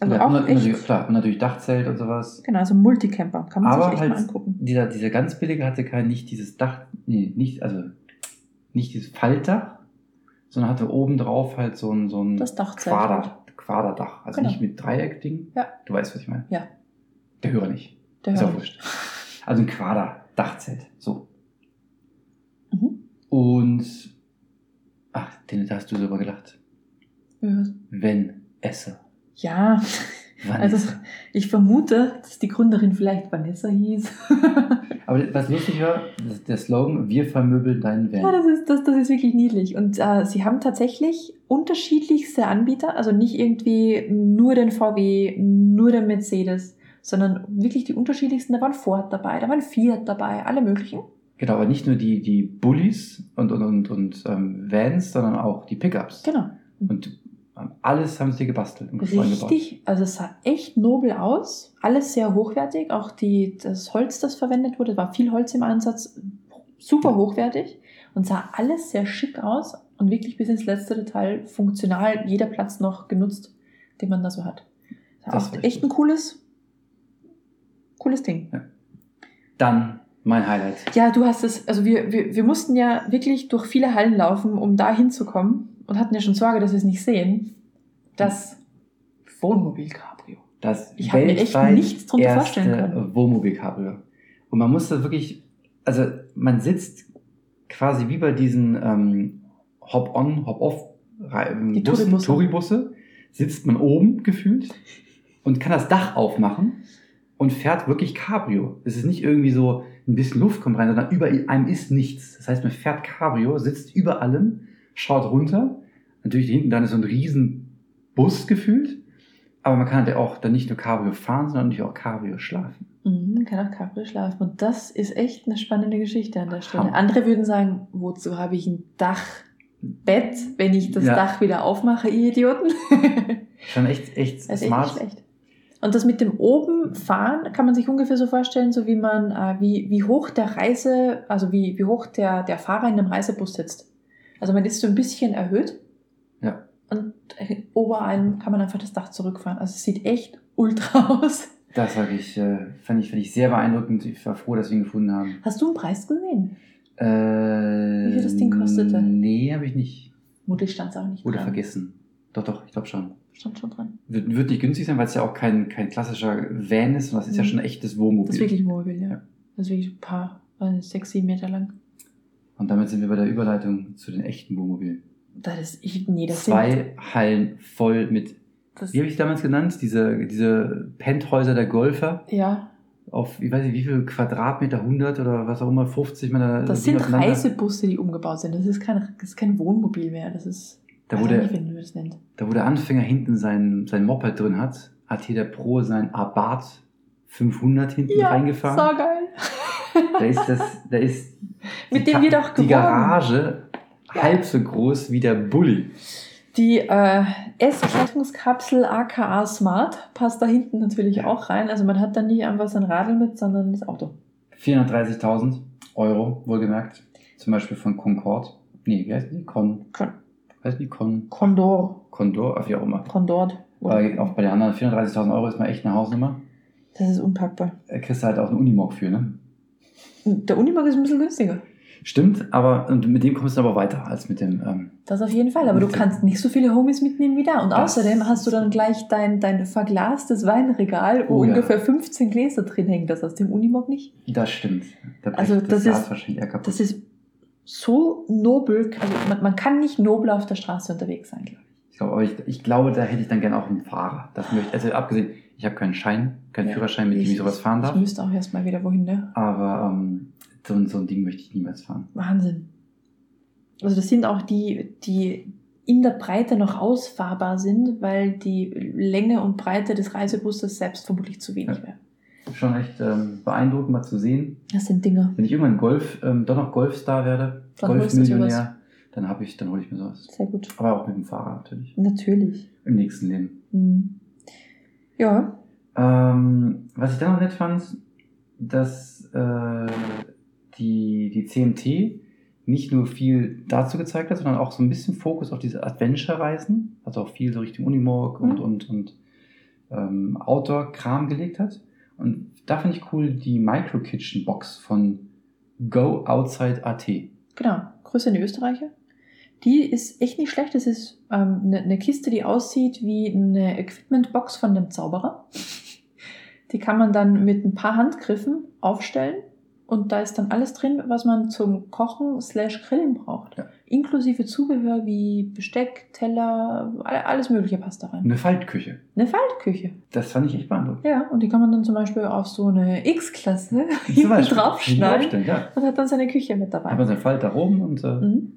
Also Ja, und auch natürlich, echt, klar, und natürlich Dachzelt und sowas. genau, also Multicamper, kann man Aber sich echt halt mal angucken. dieser, dieser ganz billige hatte kein, nicht dieses Dach, nee, nicht, also nicht dieses Faltdach, sondern hatte oben drauf halt so ein, so ein Das Dachzelt. halt. Quader, Quaderdach. Also Genau. nicht mit Dreieckding. Ja. Du weißt, was ich meine. Ja. Der Hörer nicht. Der Ist auch wurscht. Also ein Quader-Dachzelt. So. Und, ach, den, da hast du sogar gelacht. Ja. Wenn esse. Ja, Vanessa. Also- ich vermute, dass die Gründerin vielleicht Vanessa hieß. Aber was lustig war, der Slogan, wir vermöbeln deinen Van. Ja, das ist, das, das ist wirklich niedlich. Und äh, sie haben tatsächlich unterschiedlichste Anbieter, also nicht irgendwie nur den VW, nur den Mercedes, sondern wirklich die unterschiedlichsten. Da waren Ford dabei, da waren Fiat dabei, alle möglichen. Genau, aber nicht nur die, die Bullies und, und, und, und ähm, Vans, sondern auch die Pickups. Genau. Und ähm, alles haben sie gebastelt und. Richtig, also es sah echt nobel aus, alles sehr hochwertig, auch die, das Holz, das verwendet wurde, war viel Holz im Einsatz, super Ja. hochwertig und sah alles sehr schick aus und wirklich bis ins letzte Detail funktional, jeder Platz noch genutzt, den man da so hat. Das war echt ein cooles, cooles Ding. Dann mein Highlight. Ja, du hast es, also wir, wir, wir mussten ja wirklich durch viele Hallen laufen, um da hinzukommen und hatten ja schon Sorge, dass wir es nicht sehen. Das Wohnmobil Cabrio. Das Ich hab mir echt nichts drunter vorstellen können. Wohnmobil-Cabrio. Und man muss da wirklich, also man sitzt quasi wie bei diesen ähm, Hop-on, Die Bussen, Touribusse. Touribusse, sitzt man oben gefühlt und kann das Dach aufmachen und fährt wirklich Cabrio. Es ist nicht irgendwie so ein bisschen Luft kommt rein, sondern über einem ist nichts. Das heißt, man fährt Cabrio, sitzt über allem, schaut runter. Natürlich hinten dann ist so ein riesen Bus gefühlt. Aber man kann halt auch dann nicht nur Cabrio fahren, sondern natürlich auch Cabrio schlafen. Mhm, kann auch Cabrio schlafen. Und das ist echt eine spannende Geschichte an der Stelle. Hammer. Andere würden sagen, wozu habe ich ein Dachbett, wenn ich das Ja. Dach wieder aufmache, ihr Idioten? Schon echt, echt Das ist echt smart. schlecht. Und das mit dem oben fahren kann man sich ungefähr so vorstellen, so wie man, äh, wie, wie hoch der Reise, also wie, wie hoch der, der Fahrer in dem Reisebus sitzt. Also man ist so ein bisschen erhöht. Ja. Und äh, ober einem kann man einfach das Dach zurückfahren. Also es sieht echt ultra aus. Das sag ich, äh, fand ich, fand ich sehr beeindruckend. Ich war froh, dass wir ihn gefunden haben. Hast du einen Preis gesehen? Äh, Wie viel das Ding kostete? Nee, habe ich nicht. Vermutlich stand es auch nicht Oder dran. vergessen. Doch, doch, ich glaube schon. Stand schon dran. Wird, wird nicht günstig sein, weil es ja auch kein, kein klassischer Van ist, sondern das ist ja Mhm. schon ein echtes Wohnmobil. Das ist wirklich ein Wohnmobil, ja. Ja. Das ist wirklich ein paar, sechs, sieben Meter lang. Und damit sind wir bei der Überleitung zu den echten Wohnmobilen. Das ist, ich, nee, das sind, Zwei Hallen voll mit, das, wie habe ich damals genannt? Diese, diese Penthäuser der Golfer ja, auf, ich weiß nicht, wie viel Quadratmeter, 100 oder was auch immer, 50 Meter. das sind. Reisebusse, die umgebaut sind. Das ist kein, das ist kein Wohnmobil mehr. Das ist, Da weiß wo, der, nicht, da wo der Anfänger hinten sein, sein Moped drin hat, hat hier der Pro sein Abarth 500 hinten reingefahren. so geil. Da ist das, da ist Mit die dem wir doch die. Garage Ja. halb so groß wie der Bulli. Die äh, S-Klettungskapsel aka Smart passt da hinten natürlich Ja. auch rein. Also man hat dann nicht einfach sein Radl mit, sondern das Auto. 430.000 Euro, wohlgemerkt. Zum Beispiel von Concorde. Nee, wie heißt die? Con. Con Heißt die Con. Condor. Condor, wie auch immer. Condor. Aber auch bei den anderen 430.000 Euro ist mal echt eine Hausnummer. Das ist unpackbar. Da kriegst du halt auch einen Unimog für, ne? Der Unimog ist ein bisschen günstiger. Stimmt, aber und mit dem kommst du aber weiter als mit dem. Ähm, Das auf jeden Fall, aber du kannst nicht so viele Homies mitnehmen wie da. Und Das- außerdem hast du dann gleich dein, dein verglastes Weinregal, wo Oh ja. ungefähr 15 Gläser drin hängen. Das aus dem Unimog nicht. das stimmt. Da Also das Glas ist- wahrscheinlich eher kaputt. Das ist so nobel. Also man, man kann nicht nobel auf der Straße unterwegs sein, glaube ich. Ich glaube, aber ich, ich glaube, da hätte ich dann gerne auch einen Fahrer. Das möchte, also abgesehen, ich habe keinen Schein, keinen Ja. Führerschein, mit dem ich sowas fahren darf. Ich müsste auch erstmal wieder wohin, ne? Aber ähm, so, ein- so ein Ding möchte ich niemals fahren. Wahnsinn. Also das sind auch die, die in der Breite noch ausfahrbar sind, weil die Länge und Breite des Reisebusses selbst vermutlich zu wenig Ja. wäre. Schon echt ähm, beeindruckend mal zu sehen. Das sind Dinger. Wenn ich irgendwann Golf, ähm, doch noch Golfstar werde, Dann Golfmillionär, dann habe ich, dann hole ich mir sowas. Sehr gut. Aber auch mit dem Fahrer natürlich. Natürlich. Im nächsten Leben. Mhm. Ja, Ähm, was ich dann noch nett fand, dass äh, die, die CMT nicht nur viel dazu gezeigt hat, sondern auch so ein bisschen Fokus auf diese Adventure-Reisen, also auch viel so Richtung Unimog und, Mhm. und, und ähm, Outdoor-Kram gelegt hat. Und da finde ich cool die Micro-Kitchen-Box von Go Outside AT. genau. Grüße an die Österreicher. Die ist echt nicht schlecht. Das ist ähm, eine, eine Kiste, die aussieht wie eine Equipment-Box von dem Zauberer. Die kann man dann mit ein paar Handgriffen aufstellen. Und da ist dann alles drin, was man zum Kochen slash Grillen braucht. Ja. Inklusive Zubehör wie Besteck, Teller, alle- alles mögliche passt da rein. Eine Faltküche. Eine Faltküche. Das fand ich echt beeindruckend. Ja, und die kann man dann zum Beispiel auf so eine X-Klasse draufschneiden Ja. und hat dann seine Küche mit dabei. Hat man seinen Falt da oben und, äh, Mhm.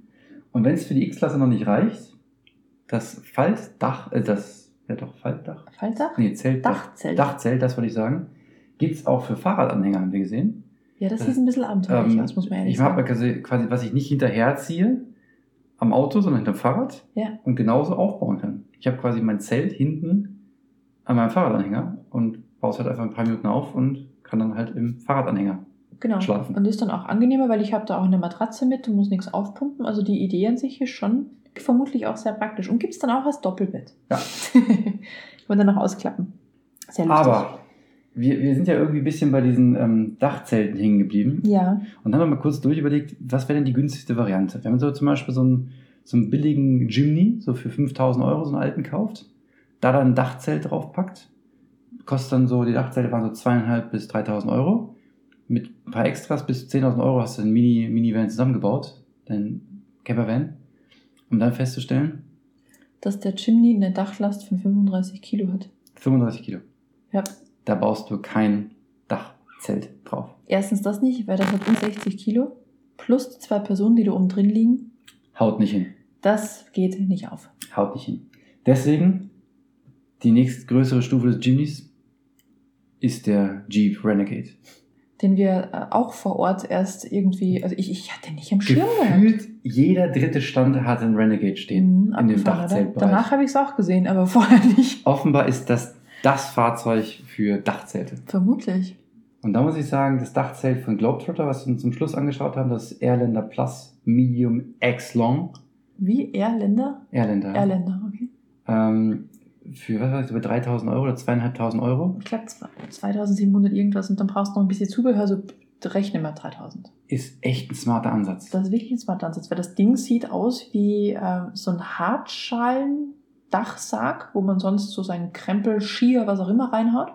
und wenn es für die X-Klasse noch nicht reicht, das Faltdach, äh, das, ja doch, Faltdach? Faltdach? Nee, Zelt. Dachzelt. Dachzelt, das wollte ich sagen. Gibt es auch für Fahrradanhänger, haben wir gesehen. Ja, das sieht ein bisschen abenteuerlich Ähm, aus, muss man ehrlich ich habe sagen. quasi, quasi, was ich nicht hinterherziehe am Auto, sondern hinterm Fahrrad Ja. und genauso aufbauen kann. Ich habe quasi mein Zelt hinten an meinem Fahrradanhänger und baue es halt einfach ein paar Minuten auf und kann dann halt im Fahrradanhänger. Genau. schlafen. Und ist dann auch angenehmer, weil ich habe da auch eine Matratze mit, du musst nichts aufpumpen. Also die Idee an sich ist schon vermutlich auch sehr praktisch. Und gibt es dann auch als Doppelbett. Ja. Und dann noch ausklappen. Sehr lustig. Aber wir, wir sind ja irgendwie ein bisschen bei diesen ähm, Dachzelten hängen geblieben. Ja, Und haben wir mal kurz durchüberlegt, was wäre denn die günstigste Variante? Wenn man so zum Beispiel so einen, so einen billigen Jimny, so für 5000 Euro, so einen alten kauft, da dann ein Dachzelt draufpackt, kostet dann so, die Dachzelte waren so zweieinhalb bis 3000 Euro. Mit ein paar Extras bis 10.000 Euro hast du einen Mini, Minivan zusammengebaut, dein Campervan, um dann festzustellen, dass der Chimney eine Dachlast von 35 Kilo hat. 35 Kilo. Ja. Da baust du kein Dachzelt drauf. Erstens das nicht, weil das hat um 60 Kilo. Plus die zwei Personen, die da oben drin liegen. Haut nicht hin. Das geht nicht auf. Haut nicht hin. Deswegen, die nächstgrößere Stufe des Chimneys ist der Jeep Renegade. Den wir äh, auch vor Ort erst irgendwie, also ich, ich hatte nicht am Schirm gehabt. Gefühlt jeder dritte Stand hat einen Renegade stehen. Mhm, in dem oder? Dachzeltbereich. Danach habe ich es auch gesehen, aber vorher nicht. Offenbar ist das das Fahrzeug für Dachzelte. Vermutlich. Und da muss ich sagen, das Dachzelt von Globetrotter, was wir uns zum Schluss angeschaut haben, das Airlander Plus Medium X Long. Wie Erländer? Airlander. Erländer, okay. Ähm, für, was weiß ich, über 3000 Euro oder 2500 Euro. Ich glaube 2700 irgendwas und dann brauchst du noch ein bisschen Zubehör, so rechne mal 3000. Ist echt ein smarter Ansatz. Das ist wirklich ein smarter Ansatz, weil das Ding sieht aus wie äh, so ein Hartschalen-Dachsarg, wo man sonst so seinen Krempel, Skier, was auch immer reinhaut.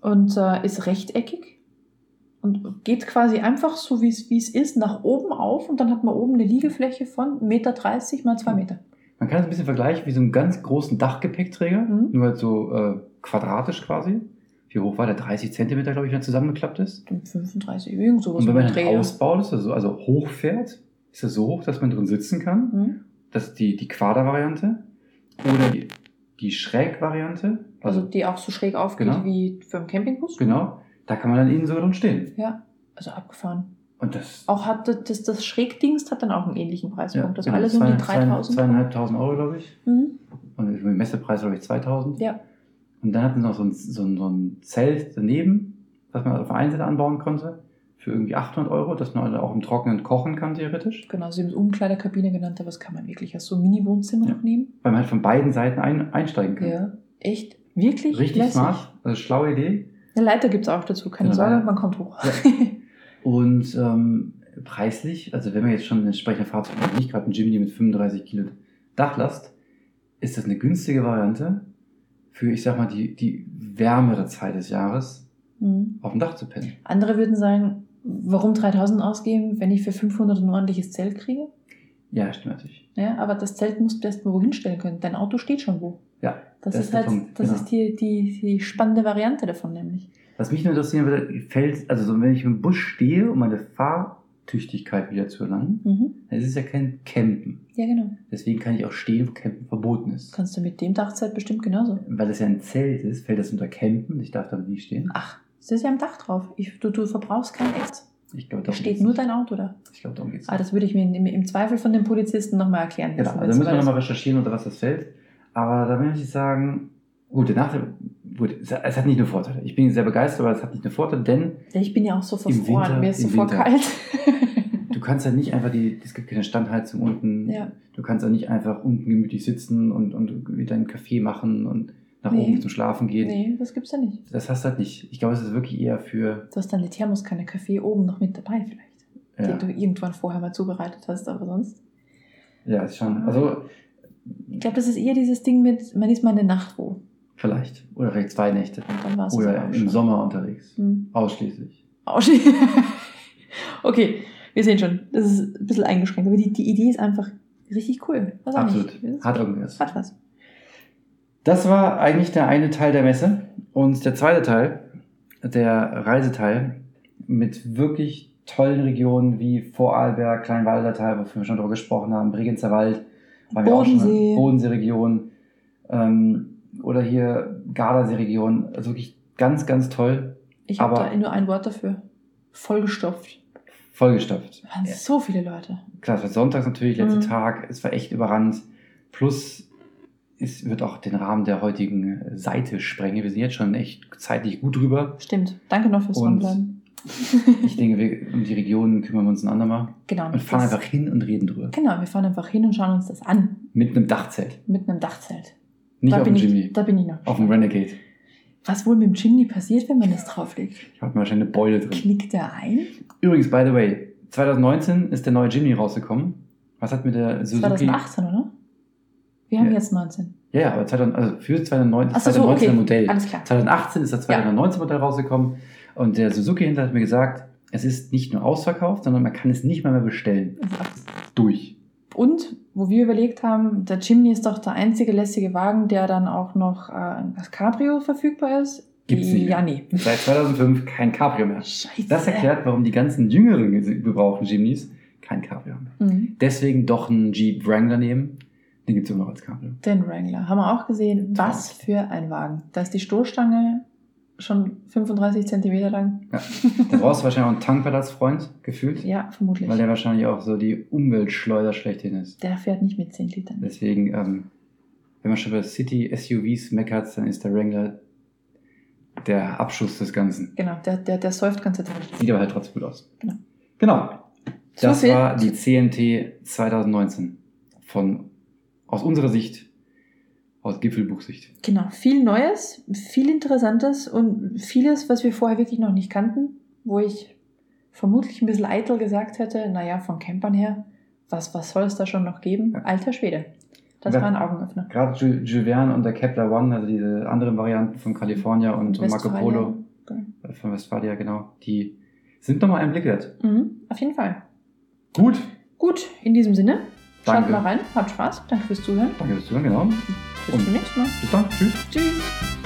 Und äh, ist rechteckig und geht quasi einfach so, wie es ist, nach oben auf und dann hat man oben eine Liegefläche von 1,30 Meter mal 2 Meter. Man kann es ein bisschen vergleichen wie so einen ganz großen Dachgepäckträger, Mhm. nur halt so äh, quadratisch quasi. Wie hoch war der? 30 Zentimeter, glaube ich, wenn er zusammengeklappt ist. Und 35, irgend sowas. Und wenn man den ausbaut, ist so, also hochfährt, ist er so hoch, dass man drin sitzen kann. Mhm. Das ist die, die Quader-Variante. Oder die, die Schräg-Variante. Also die auch so schräg aufgeht Genau. wie für einen Campingbus. Genau. Da kann man dann innen sogar drin stehen. Ja, also abgefahren. Und das. Auch hat das, das, das Schrägdingst hat dann auch einen ähnlichen Preispunkt. das genau, alles um die zwei- 3000. Zweieinhalbtausend Euro, glaube ich. Mhm. Und der Messepreis, glaube ich, 2000. Ja. Und dann hatten sie noch so ein, so, ein, so ein Zelt daneben, was man auf der einen Seite anbauen konnte, für irgendwie 800 Euro, dass man auch im Trockenen kochen kann, theoretisch. Genau, sie haben es Umkleiderkabine genannt, aber das kann man wirklich als so ein Mini-Wohnzimmer Ja. noch nehmen. Weil man halt von beiden Seiten ein, einsteigen kann. Ja, echt, wirklich Richtig lässig. smart, also schlaue Idee. Eine Leiter gibt es auch dazu, keine Genau, Sorge, ja. man kommt hoch. Und ähm, preislich, also wenn man jetzt schon ein entsprechender Fahrzeug hat, nicht gerade ein Jimny mit 35 Kilo Dachlast, ist das eine günstige Variante für, ich sag mal, die, die wärmere Zeit des Jahres Mhm. auf dem Dach zu pennen. Andere würden sagen, warum 3000 ausgeben, wenn ich für 500 ein ordentliches Zelt kriege? Ja, stimmt natürlich. Ja, aber das Zelt musst du erst mal wohin stellen können. Dein Auto steht schon wo. Ja, Das, das ist ist halt, Punkt, das genau. ist die, die, die spannende Variante davon nämlich. Was mich nur interessieren würde, fällt, also so, wenn ich im Bus stehe, um meine Fahrtüchtigkeit wieder zu erlangen, Mhm. dann ist es ja kein Campen. Ja, genau. Deswegen kann ich auch stehen, wo Campen verboten ist. Kannst du mit dem Dachzelt bestimmt genauso. Weil das ja ein Zelt ist, fällt das unter Campen. Ich darf damit nicht stehen. Ach, es ist ja am Dach drauf. Ich, du, du verbrauchst kein Ex. Ich glaube, Da steht nur dein Auto da. Ich glaube, darum geht's Ah, nicht. das würde ich mir im, im Zweifel von den Polizisten nochmal erklären Genau, also da müssen wir nochmal recherchieren, unter was das fällt. Aber da möchte ich sagen, gut, der Nachteil, gut, es hat- es nicht nur Vorteile. Ich bin sehr begeistert, aber es hat nicht nur Vorteile, denn ich bin ja auch so verfroren. Winter- Mir ist sofort kalt. du kannst ja nicht einfach die, es gibt keine Standheizung unten. ja. Du kannst ja nicht einfach unten gemütlich sitzen und, und wieder einen Kaffee machen und nach Nee. oben zum Schlafen gehen. Nee, das gibt's ja nicht. Das hast du halt nicht. Ich glaube, es ist wirklich eher für, Du hast dann die Thermoskanne Kaffee oben noch mit dabei vielleicht. ja, Den du irgendwann vorher mal zubereitet hast, aber sonst. ja ist schon, also Ich glaube, das ist eher dieses Ding mit, man ist mal eine Nacht wo. vielleicht. Oder vielleicht zwei Nächte. Und dann war es Oder im Sommer unterwegs. Hm. Ausschließlich. Ausschli- okay, wir sehen schon, das ist ein bisschen eingeschränkt, aber die, die Idee ist einfach richtig cool. Was Absolut. Hat irgendwas. Hat was. Das war eigentlich der eine Teil der Messe. Und der zweite Teil, der Reiseteil, mit wirklich tollen Regionen wie Vorarlberg, Kleinwaldertal, wofür wir schon darüber gesprochen haben, Bregenzer Wald, waren wir auch schon Bodensee. Bodensee-Region, ähm, oder hier Gardasee-Region. Also wirklich ganz, ganz toll. Ich habe da nur ein Wort dafür. Vollgestopft. Vollgestopft. Da waren so viele Leute. Klar, es war sonntags natürlich, letzter Mhm. Tag, es war echt überrannt. Plus, es wird auch den Rahmen der heutigen Seite sprengen. Wir sind jetzt schon echt zeitlich gut drüber. Stimmt. Danke noch fürs Dranbleiben. Ich denke, wir, um die Regionen kümmern wir uns ein andermal. genau. Und fahren einfach hin und reden drüber. Genau, wir fahren einfach hin und schauen uns das an. Mit einem Dachzelt. Mit einem Dachzelt. Nicht da auf dem ich, Jimny. Da bin ich noch. Auf dem Renegade. Was wohl mit dem Chimney passiert, wenn man das drauflegt? Ich habe wahrscheinlich eine Beule drin. Knickt der ein? Übrigens, by the way, 2019 ist der neue Jimny rausgekommen. Was hat mit der Suzuki... 2018, oder? Wir haben Ja. jetzt 19. Ja, ja, aber 2000, also für 2019, Ach so, so, 2019 okay. Modell. Alles klar. 2018 ist das 2019 Modell rausgekommen und der Suzuki hinter hat mir gesagt, es ist nicht nur ausverkauft, sondern man kann es nicht mal mehr bestellen. Durch. Und wo wir überlegt haben, der Chimney ist doch der einzige lässige Wagen, der dann auch noch äh, als Cabrio verfügbar ist. Gibt's nicht Ja, nee. Seit 2005 kein Cabrio mehr. Scheiße. Das erklärt, warum die ganzen jüngeren gebrauchten Jimnys kein Cabrio haben. Mhm. Deswegen doch einen Jeep Wrangler nehmen. Den gibt es immer noch als Cabrio. Den Wrangler. Haben wir auch gesehen. Was für ein Wagen. Da ist die Stoßstange schon 35 Zentimeter lang. Da brauchst du wahrscheinlich auch einen Tankplatzfreund, gefühlt. Ja, vermutlich. Weil der wahrscheinlich auch so die Umweltschleuder schlechthin ist. Der fährt nicht mit 10 Litern. Deswegen, ähm, wenn man schon bei City-SUVs meckert, dann ist der Wrangler der Abschuss des Ganzen. Genau, der, der, der säuft ganze Zeit. Sieht aber halt trotzdem gut aus. Genau. Genau. Das viel- war die CMT 2019. Von, aus unserer Sicht, aus Gipfelbuchsicht. Genau, viel Neues, viel Interessantes und vieles, was wir vorher wirklich noch nicht kannten, wo ich vermutlich ein bisschen eitel gesagt hätte, naja, von Campern her, was, was soll es da schon noch geben? Ja. Alter Schwede. Das war ein Augenöffner. Gerade Ju- Jules Verne und der Kepler One, also diese anderen Varianten von California und, und Marco. Polo äh, von Westfalia, genau, die sind nochmal einen Blick wert. Mhm, auf jeden Fall. Gut. Gut, in diesem Sinne, schaut Danke. mal rein, habt Spaß, danke fürs Zuhören. Danke fürs Zuhören, genau. Bis Und- zum nächsten Mal. Bis dann. Tschüss. Tschüss.